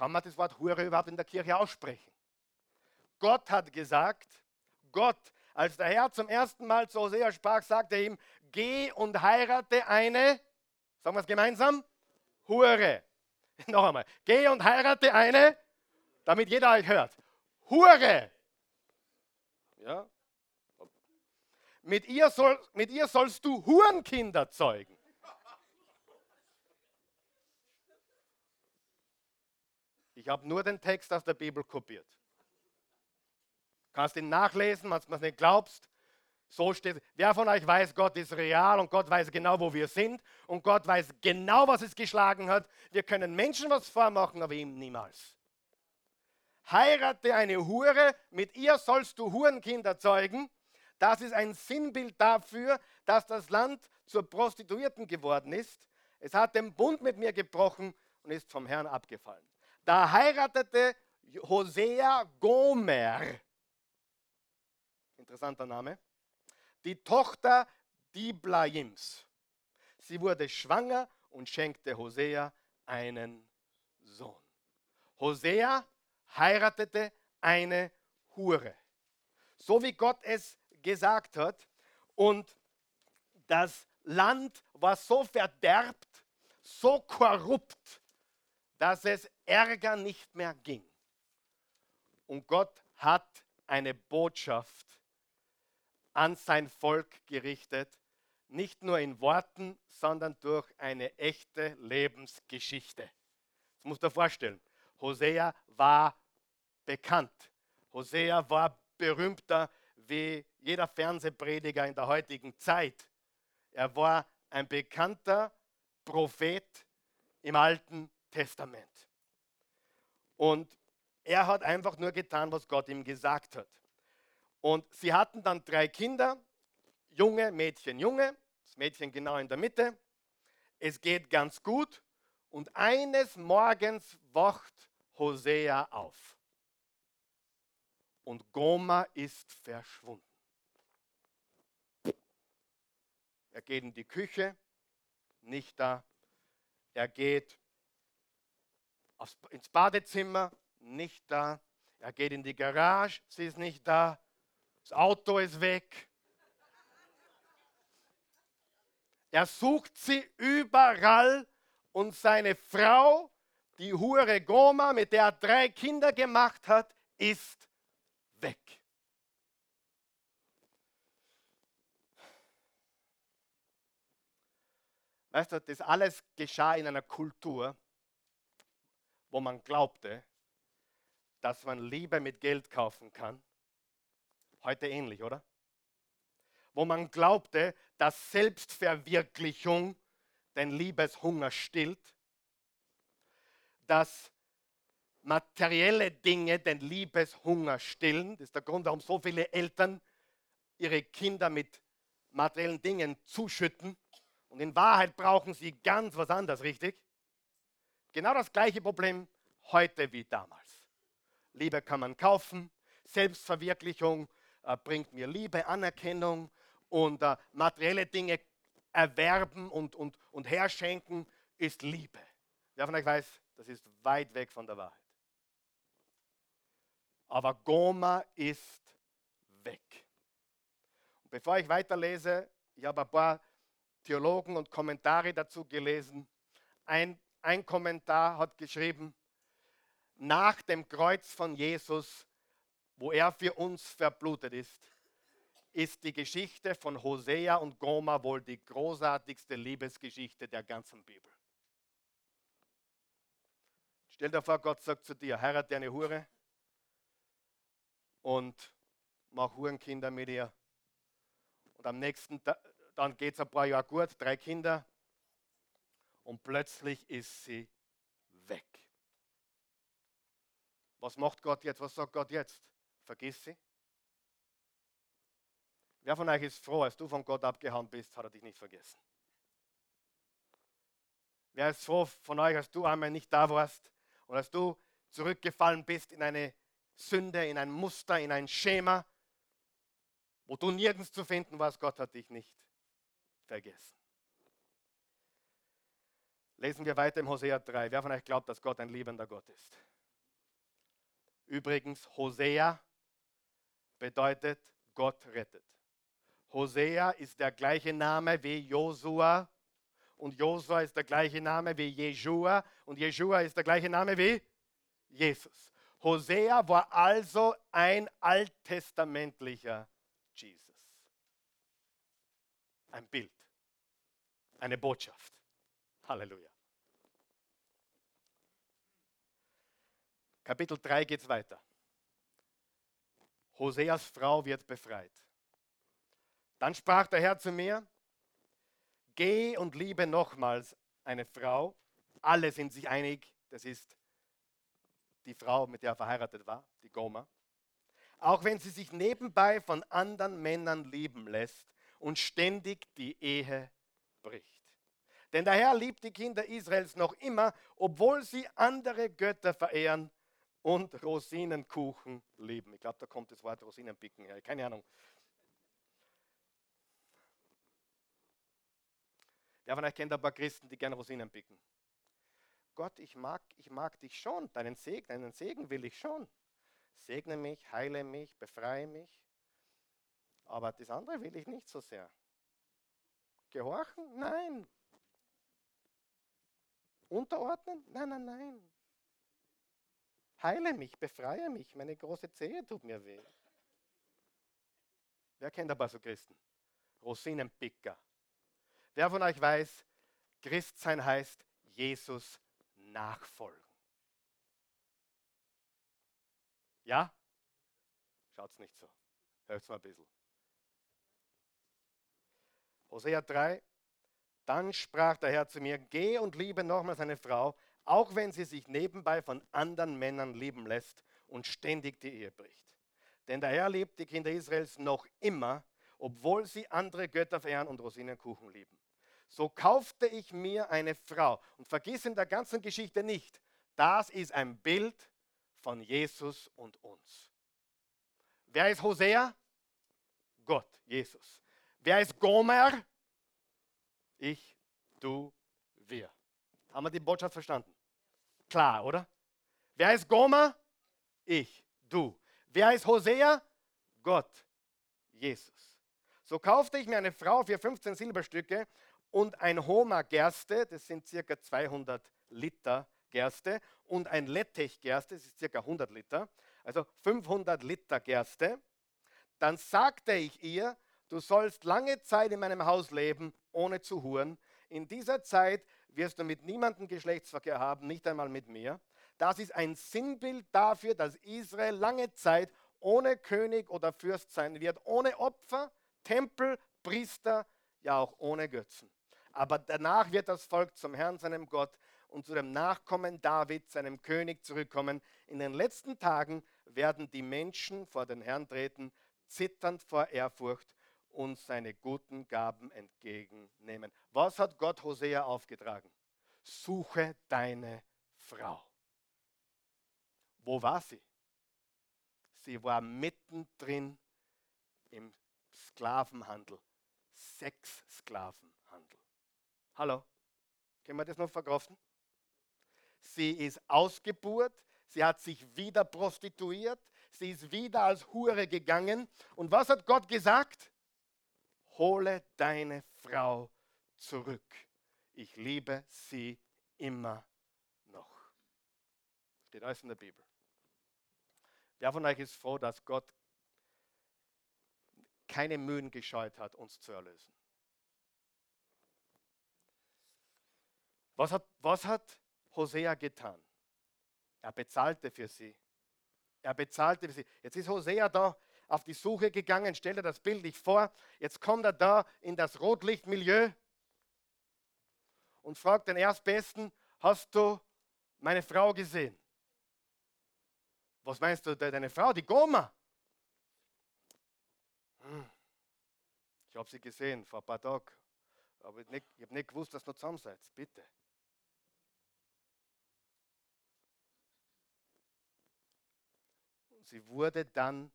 Kann man das Wort Hure überhaupt in der Kirche aussprechen? Gott hat gesagt, Gott, als der Herr zum ersten Mal zu Hosea sprach, sagte ihm, geh und heirate eine, sagen wir es gemeinsam, Hure. Noch einmal, geh und heirate eine, damit jeder euch hört. Hure. Ja? Mit ihr, soll, mit ihr sollst du Hurenkinder zeugen. Ich habe nur den Text aus der Bibel kopiert. Kannst ihn nachlesen, wenn du es nicht glaubst. So steht. Wer von euch weiß, Gott ist real und Gott weiß genau, wo wir sind und Gott weiß genau, was es geschlagen hat. Wir können Menschen was vormachen, aber ihm niemals. Heirate eine Hure, mit ihr sollst du Hurenkinder zeugen. Das ist ein Sinnbild dafür, dass das Land zur Prostituierten geworden ist. Es hat den Bund mit mir gebrochen und ist vom Herrn abgefallen. Da heiratete Hosea Gomer, interessanter Name, die Tochter Diblaims. Sie wurde schwanger und schenkte Hosea einen Sohn. Hosea heiratete eine Hure. So wie Gott es gesagt hat. Und das Land war so verderbt, so korrupt, dass es Ärger nicht mehr ging. Und Gott hat eine Botschaft an sein Volk gerichtet, nicht nur in Worten, sondern durch eine echte Lebensgeschichte. Das du dir vorstellen. Hosea war bekannt. Hosea war berühmter wie jeder Fernsehprediger in der heutigen Zeit. Er war ein bekannter Prophet im Alten Testament. Und er hat einfach nur getan, was Gott ihm gesagt hat. Und sie hatten dann drei Kinder, Junge, Mädchen, Junge, das Mädchen genau in der Mitte. Es geht ganz gut und eines Morgens wacht Hosea auf. Und Goma ist verschwunden. Er geht in die Küche, nicht da. Er geht aufs, ins Badezimmer, nicht da. Er geht in die Garage, sie ist nicht da. Das Auto ist weg. Er sucht sie überall und seine Frau, die Hure Goma, mit der er drei Kinder gemacht hat, ist weg. Weißt du, das alles geschah in einer Kultur, wo man glaubte, dass man Liebe mit Geld kaufen kann. Heute ähnlich, oder? Wo man glaubte, dass Selbstverwirklichung den Liebeshunger stillt, dass materielle Dinge den Liebeshunger stillen. Das ist der Grund, warum so viele Eltern ihre Kinder mit materiellen Dingen zuschütten und in Wahrheit brauchen sie ganz was anderes, richtig? Genau das gleiche Problem heute wie damals. Liebe kann man kaufen, Selbstverwirklichung äh, bringt mir Liebe, Anerkennung und äh, materielle Dinge erwerben und, und, und herschenken ist Liebe. Wer von euch weiß, das ist weit weg von der Wahrheit. Aber Goma ist weg. Und bevor ich weiterlese, ich habe ein paar Theologen und Kommentare dazu gelesen. Ein, ein Kommentar hat geschrieben, nach dem Kreuz von Jesus, wo er für uns verblutet ist, ist die Geschichte von Hosea und Goma wohl die großartigste Liebesgeschichte der ganzen Bibel. Stell dir vor, Gott sagt zu dir, heirate eine Hure und mach Hurenkinder mit ihr. Und am nächsten Tag, dann geht es ein paar Jahre gut, drei Kinder und plötzlich ist sie weg. Was macht Gott jetzt? Was sagt Gott jetzt? Vergiss sie. Wer von euch ist froh, als du von Gott abgehauen bist, hat er dich nicht vergessen. Wer ist froh von euch, als du einmal nicht da warst und als du zurückgefallen bist in eine Sünde, in ein Muster, in ein Schema, wo du nirgends zu finden warst, Gott hat dich nicht vergessen. Lesen wir weiter im Hosea 3. Wer von euch glaubt, dass Gott ein liebender Gott ist? Übrigens, Hosea bedeutet Gott rettet. Hosea ist der gleiche Name wie Josua und Josua ist der gleiche Name wie Jeshua und Jeshua ist der gleiche Name wie Jesus. Hosea war also ein alttestamentlicher Jesus. Ein Bild, eine Botschaft. Halleluja. Kapitel 3 geht es weiter. Hoseas Frau wird befreit. Dann sprach der Herr zu mir, geh und liebe nochmals eine Frau. Alle sind sich einig, das ist die Frau, mit der er verheiratet war, die Goma. Auch wenn sie sich nebenbei von anderen Männern lieben lässt und ständig die Ehe bricht. Denn der Herr liebt die Kinder Israels noch immer, obwohl sie andere Götter verehren und Rosinenkuchen lieben. Ich glaube, da kommt das Wort Rosinenpicken her. Keine Ahnung. Wer von euch kennt ein paar Christen, die gerne Rosinen picken? Gott, ich mag, ich mag dich schon, deinen Segen, deinen Segen will ich schon. Segne mich, heile mich, befreie mich. Aber das andere will ich nicht so sehr. Gehorchen? Nein. Unterordnen? Nein, nein, nein. Heile mich, befreie mich, meine große Zehe tut mir weh. Wer kennt aber so Christen? Rosinenpicker. Wer von euch weiß, Christsein heißt Jesus nachfolgen. Ja? Schaut's nicht so. Hört's mal ein bisschen. Hosea 3. Dann sprach der Herr zu mir: Geh und liebe nochmal seine Frau, auch wenn sie sich nebenbei von anderen Männern lieben lässt und ständig die Ehe bricht. Denn der Herr liebt die Kinder Israels noch immer, obwohl sie andere Götter verehren und Rosinenkuchen lieben. So kaufte ich mir eine Frau. Und vergiss in der ganzen Geschichte nicht, das ist ein Bild von Jesus und uns. Wer ist Hosea? Gott, Jesus. Wer ist Gomer? Ich, du, wir. Haben wir die Botschaft verstanden? Klar, oder? Wer ist Gomer? Ich, du. Wer ist Hosea? Gott, Jesus. So kaufte ich mir eine Frau für 15 Silberstücke und ein Homer Gerste, das sind circa 200 Liter Gerste, und ein Lettich Gerste, das ist circa 100 Liter, also 500 Liter Gerste. Dann sagte ich ihr, du sollst lange Zeit in meinem Haus leben, ohne zu huren. In dieser Zeit wirst du mit niemandem Geschlechtsverkehr haben, nicht einmal mit mir. Das ist ein Sinnbild dafür, dass Israel lange Zeit ohne König oder Fürst sein wird, ohne Opfer, Tempel, Priester, ja auch ohne Götzen. Aber danach wird das Volk zum Herrn, seinem Gott, und zu dem Nachkommen David, seinem König, zurückkommen. In den letzten Tagen werden die Menschen vor den Herrn treten, zitternd vor Ehrfurcht und seine guten Gaben entgegennehmen. Was hat Gott Hosea aufgetragen? Suche deine Frau. Wo war sie? Sie war mittendrin im Sklavenhandel, Sexsklavenhandel. Hallo, können wir das noch verkraften? Sie ist Ausgeburt, sie hat sich wieder prostituiert, sie ist wieder als Hure gegangen. Und was hat Gott gesagt? Hole deine Frau zurück. Ich liebe sie immer noch. Steht alles in der Bibel. Wer von euch ist froh, dass Gott keine Mühen gescheut hat, uns zu erlösen? Was hat, was hat Hosea getan? Er bezahlte für sie. Er bezahlte für sie. Jetzt ist Hosea da auf die Suche gegangen. Stell dir das Bild nicht vor. Jetzt kommt er da in das Rotlichtmilieu und fragt den Erstbesten, hast du meine Frau gesehen? Was meinst du, deine Frau, die Goma? Hm. Ich habe sie gesehen vor ein paar Tagen, aber ich habe nicht, gewusst, dass du zusammen seid. Bitte. sie wurde dann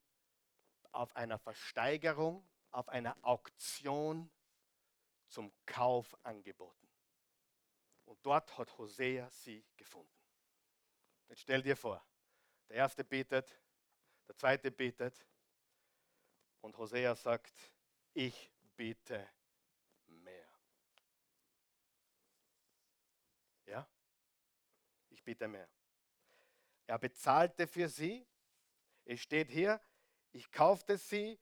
auf einer Versteigerung, auf einer Auktion zum Kauf angeboten. Und dort hat Hosea sie gefunden. Jetzt stell dir vor, der erste betet, der zweite betet und Hosea sagt, ich bete mehr. Ja? Ich bitte mehr. Er bezahlte für sie. Es steht hier, ich kaufte sie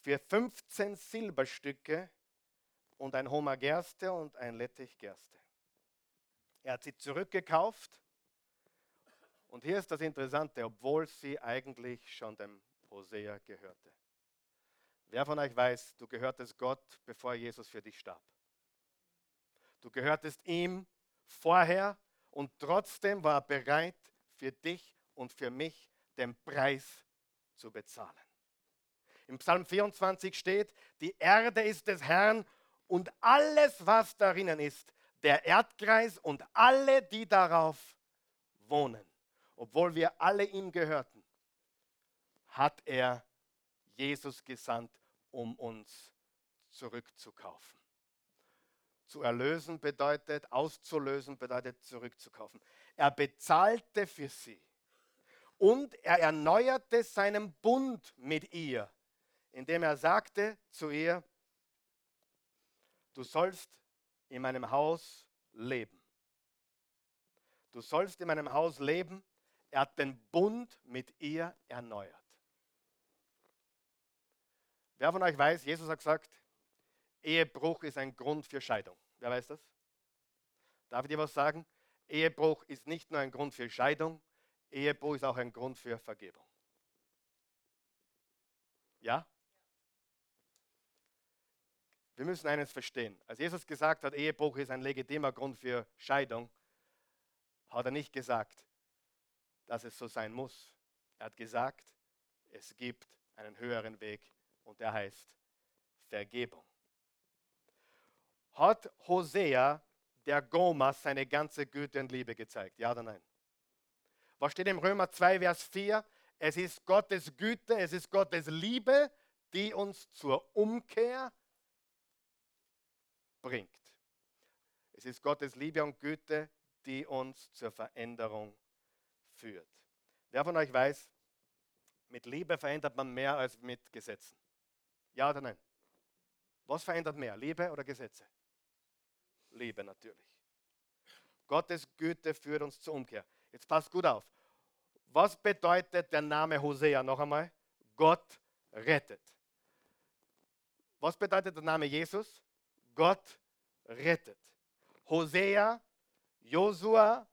für 15 Silberstücke und ein Homer Gerste und ein Lettich Gerste. Er hat sie zurückgekauft. Und hier ist das Interessante, obwohl sie eigentlich schon dem Hosea gehörte. Wer von euch weiß, du gehörtest Gott, bevor Jesus für dich starb? Du gehörtest ihm vorher und trotzdem war er bereit, für dich und für mich den Preis zu bezahlen. Im Psalm 24 steht, die Erde ist des Herrn und alles, was darin ist, der Erdkreis und alle, die darauf wohnen. Obwohl wir alle ihm gehörten, hat er Jesus gesandt, um uns zurückzukaufen. Zu erlösen bedeutet, auszulösen bedeutet zurückzukaufen. Er bezahlte für sie und er erneuerte seinen Bund mit ihr, indem er sagte zu ihr, du sollst in meinem Haus leben. Du sollst in meinem Haus leben. Er hat den Bund mit ihr erneuert. Wer von euch weiß, Jesus hat gesagt, Ehebruch ist ein Grund für Scheidung. Wer weiß das? Darf ich dir was sagen? Ehebruch ist nicht nur ein Grund für Scheidung, Ehebruch ist auch ein Grund für Vergebung. Ja? Wir müssen eines verstehen. Als Jesus gesagt hat, Ehebruch ist ein legitimer Grund für Scheidung, hat er nicht gesagt, dass es so sein muss. Er hat gesagt, es gibt einen höheren Weg und der heißt Vergebung. Hat Hosea der Goma seine ganze Güte und Liebe gezeigt? Ja oder nein? Was steht im Römer 2, Vers 4? Es ist Gottes Güte, es ist Gottes Liebe, die uns zur Umkehr bringt. Es ist Gottes Liebe und Güte, die uns zur Veränderung führt. Wer von euch weiß, mit Liebe verändert man mehr als mit Gesetzen? Ja oder nein? Was verändert mehr, Liebe oder Gesetze? Liebe natürlich. Gottes Güte führt uns zur Umkehr. Jetzt passt gut auf. Was bedeutet der Name Hosea noch einmal? Gott rettet. Was bedeutet der Name Jesus? Gott rettet. Hosea, Josua,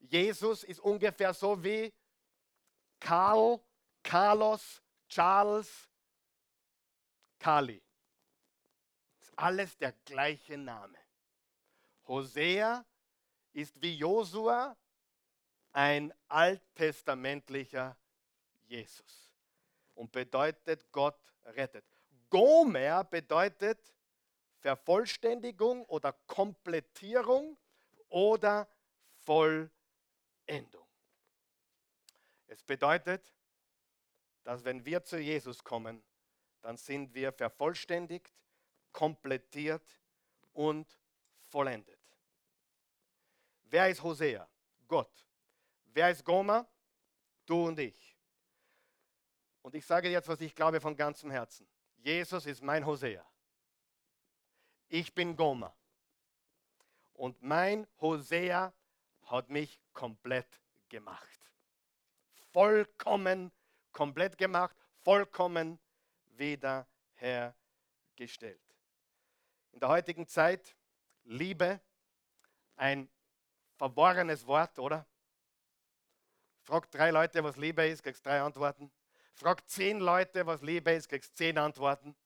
Jesus ist ungefähr so wie Karl, Carlos, Charles, Kali. Ist alles der gleiche Name. Hosea ist wie Josua ein alttestamentlicher Jesus und bedeutet Gott rettet. Gomer bedeutet Vervollständigung oder Komplettierung oder Vollendung. Es bedeutet, dass wenn wir zu Jesus kommen, dann sind wir vervollständigt, komplettiert und vollendet. Wer ist Hosea? Gott. Wer ist Goma? Du und ich. Und ich sage jetzt, was ich glaube von ganzem Herzen. Jesus ist mein Hosea. Ich bin Goma. Und mein Hosea hat mich komplett gemacht. Vollkommen komplett gemacht, vollkommen wiederhergestellt. In der heutigen Zeit Liebe ein verworrenes Wort, oder? Frag drei Leute, was Liebe ist, kriegst drei Antworten. Frag zehn Leute, was Liebe ist, kriegst zehn Antworten. In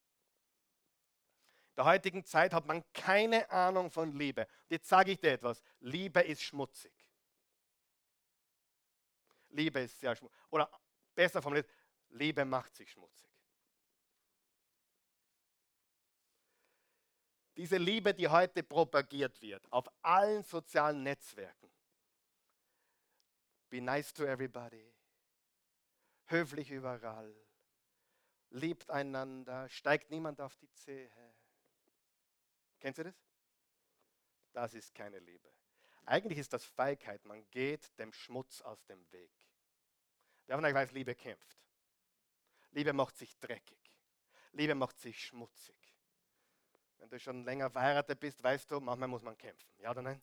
der heutigen Zeit hat man keine Ahnung von Liebe. Und jetzt sage ich dir etwas. Liebe ist schmutzig. Liebe ist sehr schmutzig. Oder besser formuliert, Liebe macht sich schmutzig. Diese Liebe, die heute propagiert wird, auf allen sozialen Netzwerken. Be nice to everybody. höflich überall, liebt einander, steigt niemand auf die Zehe. Kennt ihr das? Das ist keine Liebe. Eigentlich ist das Feigheit. Man geht dem Schmutz aus dem Weg. Wer von euch weiß, Liebe kämpft. Liebe macht sich dreckig. Liebe macht sich schmutzig. Wenn du schon länger verheiratet bist, weißt du, manchmal muss man kämpfen. Ja oder nein?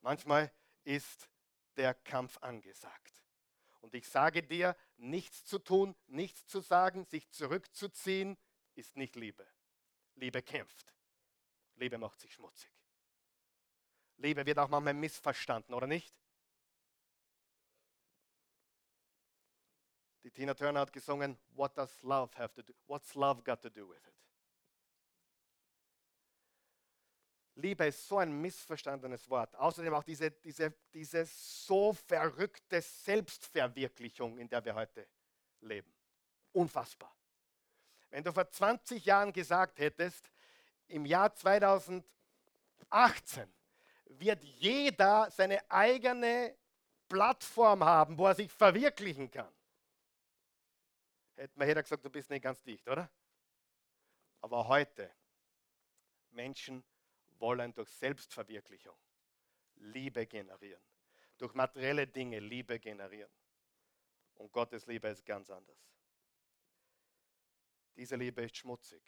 Manchmal ist der Kampf angesagt. Und ich sage dir, nichts zu tun, nichts zu sagen, sich zurückzuziehen, ist nicht Liebe. Liebe kämpft. Liebe macht sich schmutzig. Liebe wird auch manchmal missverstanden, oder nicht? Die Tina Turner hat gesungen, What does love have to do? What's love got to do with it? Liebe ist so ein missverstandenes Wort. Außerdem auch diese, diese, diese so verrückte Selbstverwirklichung, in der wir heute leben. Unfassbar. Wenn du vor 20 Jahren gesagt hättest, im Jahr 2018 wird jeder seine eigene Plattform haben, wo er sich verwirklichen kann. Hätte man jeder gesagt, du bist nicht ganz dicht, oder? Aber heute, Menschen wollen durch Selbstverwirklichung Liebe generieren. Durch materielle Dinge Liebe generieren. Und Gottes Liebe ist ganz anders. Diese Liebe ist schmutzig.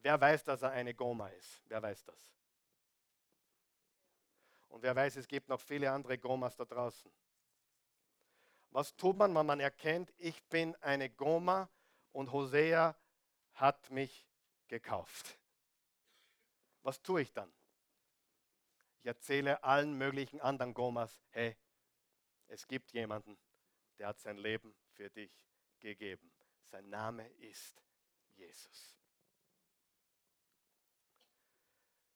Wer weiß, dass er eine Goma ist? Wer weiß das? Und wer weiß, es gibt noch viele andere Gomas da draußen. Was tut man, wenn man erkennt, ich bin eine Goma und Hosea hat mich gekauft? Was tue ich dann? Ich erzähle allen möglichen anderen Gomas, hey, es gibt jemanden, der hat sein Leben für dich gegeben. Sein Name ist Jesus.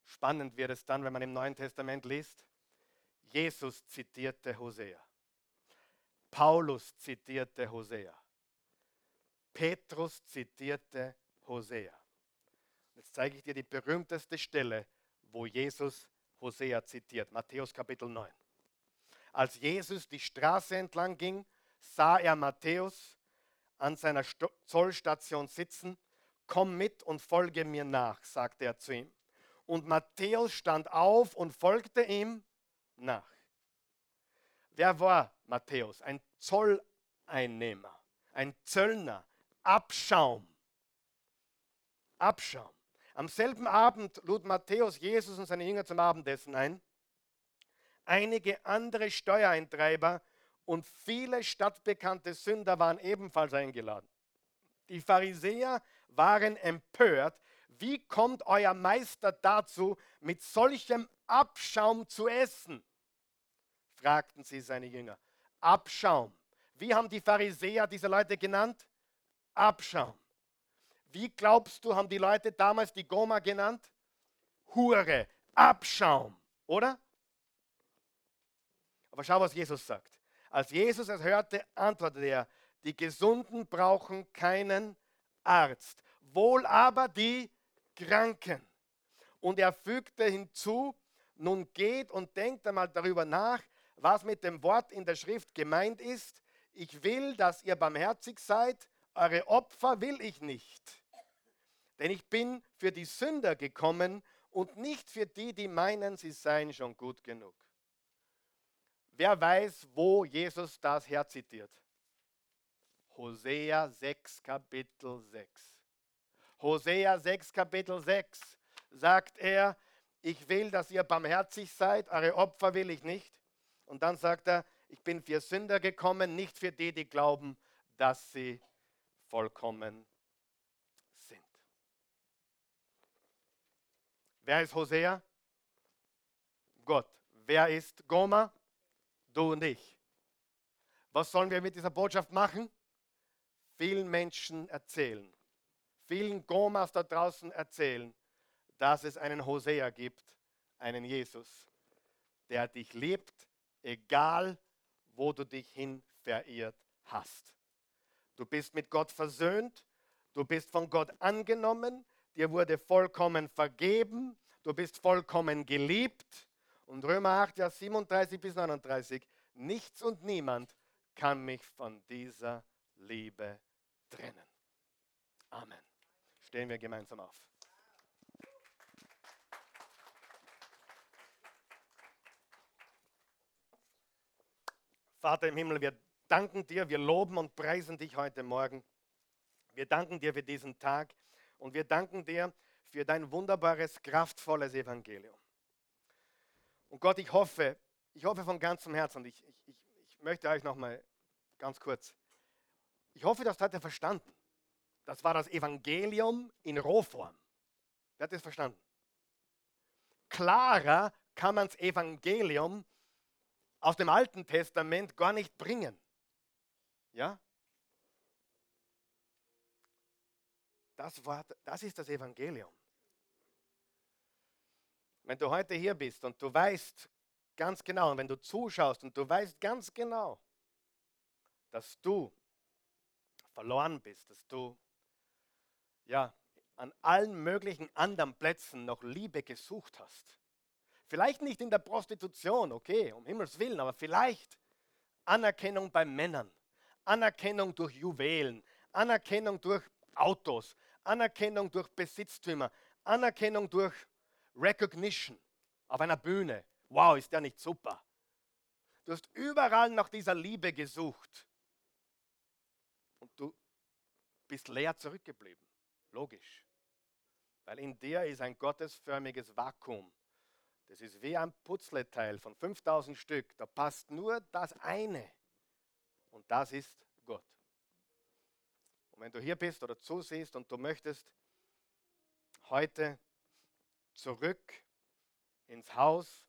Spannend wird es dann, wenn man im Neuen Testament liest. Jesus zitierte Hosea. Paulus zitierte Hosea. Petrus zitierte Hosea. Jetzt zeige ich dir die berühmteste Stelle, wo Jesus Hosea zitiert. Matthäus Kapitel 9. Als Jesus die Straße entlang ging, sah er Matthäus an seiner Zollstation sitzen. Komm mit und folge mir nach, sagte er zu ihm. Und Matthäus stand auf und folgte ihm nach. Wer war Matthäus? Ein Zolleinnehmer, ein Zöllner, Abschaum. Abschaum. Am selben Abend lud Matthäus Jesus und seine Jünger zum Abendessen ein. Einige andere Steuereintreiber und viele stadtbekannte Sünder waren ebenfalls eingeladen. Die Pharisäer waren empört. Wie kommt euer Meister dazu, mit solchem Abschaum zu essen? fragten sie seine Jünger. Abschaum. Wie haben die Pharisäer diese Leute genannt? Abschaum. Wie glaubst du, haben die Leute damals die Goma genannt? Hure, Abschaum, oder? Aber schau, was Jesus sagt. Als Jesus es hörte, antwortete er, die Gesunden brauchen keinen Arzt, wohl aber die Kranken. Und er fügte hinzu, nun geht und denkt einmal darüber nach, was mit dem Wort in der Schrift gemeint ist. Ich will, dass ihr barmherzig seid, eure Opfer will ich nicht. Denn ich bin für die Sünder gekommen und nicht für die, die meinen, sie seien schon gut genug. Wer weiß, wo Jesus das herzitiert? Hosea 6, Kapitel 6. Hosea 6, Kapitel 6 sagt er, ich will, dass ihr barmherzig seid, eure Opfer will ich nicht. Und dann sagt er, ich bin für Sünder gekommen, nicht für die, die glauben, dass sie vollkommen sind. Wer ist Hosea? Gott. Wer ist Goma? Du und ich. Was sollen wir mit dieser Botschaft machen? Vielen Menschen erzählen, vielen Gomas da draußen erzählen, dass es einen Hosea gibt, einen Jesus, der dich liebt, egal wo du dich hin verirrt hast. Du bist mit Gott versöhnt, du bist von Gott angenommen, dir wurde vollkommen vergeben, du bist vollkommen geliebt. Und Römer 8, Vers 37 bis 39, nichts und niemand kann mich von dieser Liebe trennen? Amen. Stehen wir gemeinsam auf. Vater im Himmel, wir danken dir, wir loben und preisen dich heute Morgen. Wir danken dir für diesen Tag und wir danken dir für dein wunderbares, kraftvolles Evangelium. Und Gott, ich hoffe, ich hoffe von ganzem Herzen, und ich, ich, ich möchte euch nochmal ganz kurz, ich hoffe, das hat ihr verstanden. Das war das Evangelium in Rohform. Wer hat das verstanden? Klarer kann man das Evangelium aus dem Alten Testament gar nicht bringen. Ja? Das, war, das ist das Evangelium. Wenn du heute hier bist und du weißt ganz genau, und wenn du zuschaust und du weißt ganz genau, dass du verloren bist, dass du ja an allen möglichen anderen Plätzen noch Liebe gesucht hast. Vielleicht nicht in der Prostitution, okay, um Himmels Willen, aber vielleicht Anerkennung bei Männern, Anerkennung durch Juwelen, Anerkennung durch Autos, Anerkennung durch Besitztümer, Anerkennung durch Recognition auf einer Bühne. Wow, ist der nicht super? Du hast überall nach dieser Liebe gesucht. Und du bist leer zurückgeblieben. Logisch. Weil in dir ist ein gottesförmiges Vakuum. Das ist wie ein Putzleteil von 5000 Stück. Da passt nur das eine. Und das ist Gott. Und wenn du hier bist oder zusiehst und du möchtest heute zurück ins Haus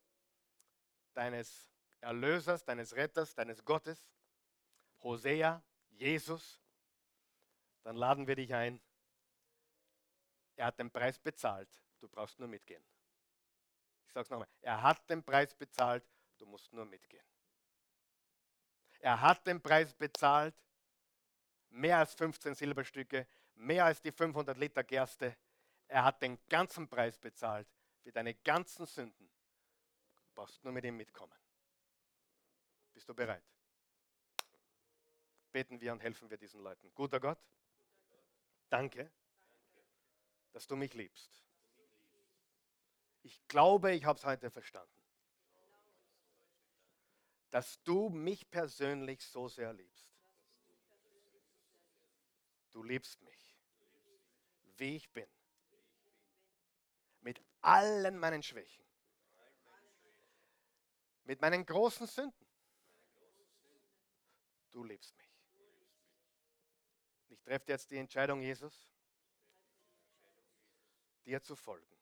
deines Erlösers, deines Retters, deines Gottes, Hosea, Jesus, dann laden wir dich ein. Er hat den Preis bezahlt, du brauchst nur mitgehen. Ich sage es nochmal, er hat den Preis bezahlt, du musst nur mitgehen. Er hat den Preis bezahlt, mehr als 15 Silberstücke, mehr als die 500 Liter Gerste. Er hat den ganzen Preis bezahlt für deine ganzen Sünden. Du brauchst nur mit ihm mitkommen. Bist du bereit? Beten wir und helfen wir diesen Leuten. Guter Gott, danke, dass du mich liebst. Ich glaube, ich habe es heute verstanden. Dass du mich persönlich so sehr liebst. Du liebst mich, wie ich bin. Allen meinen Schwächen. Mit meinen großen Sünden. Du liebst mich. Ich treffe jetzt die Entscheidung, Jesus, dir zu folgen,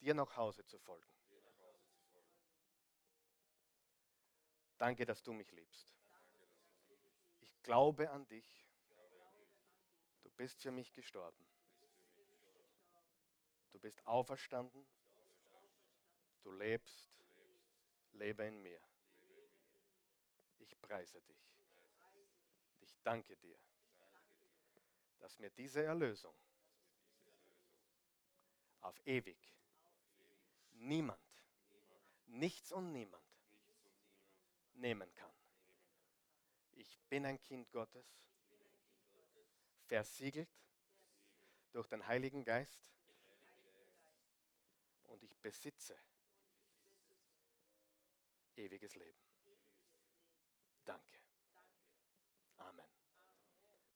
dir nach Hause zu folgen. Danke, dass du mich liebst. Ich glaube an dich. Du bist für mich gestorben. Du bist auferstanden. Du lebst. Lebe in mir. Ich preise dich. Ich danke dir, dass mir diese Erlösung auf ewig niemand, nichts und niemand nehmen kann. Ich bin ein Kind Gottes, versiegelt durch den Heiligen Geist und ich besitze ewiges Leben. Danke.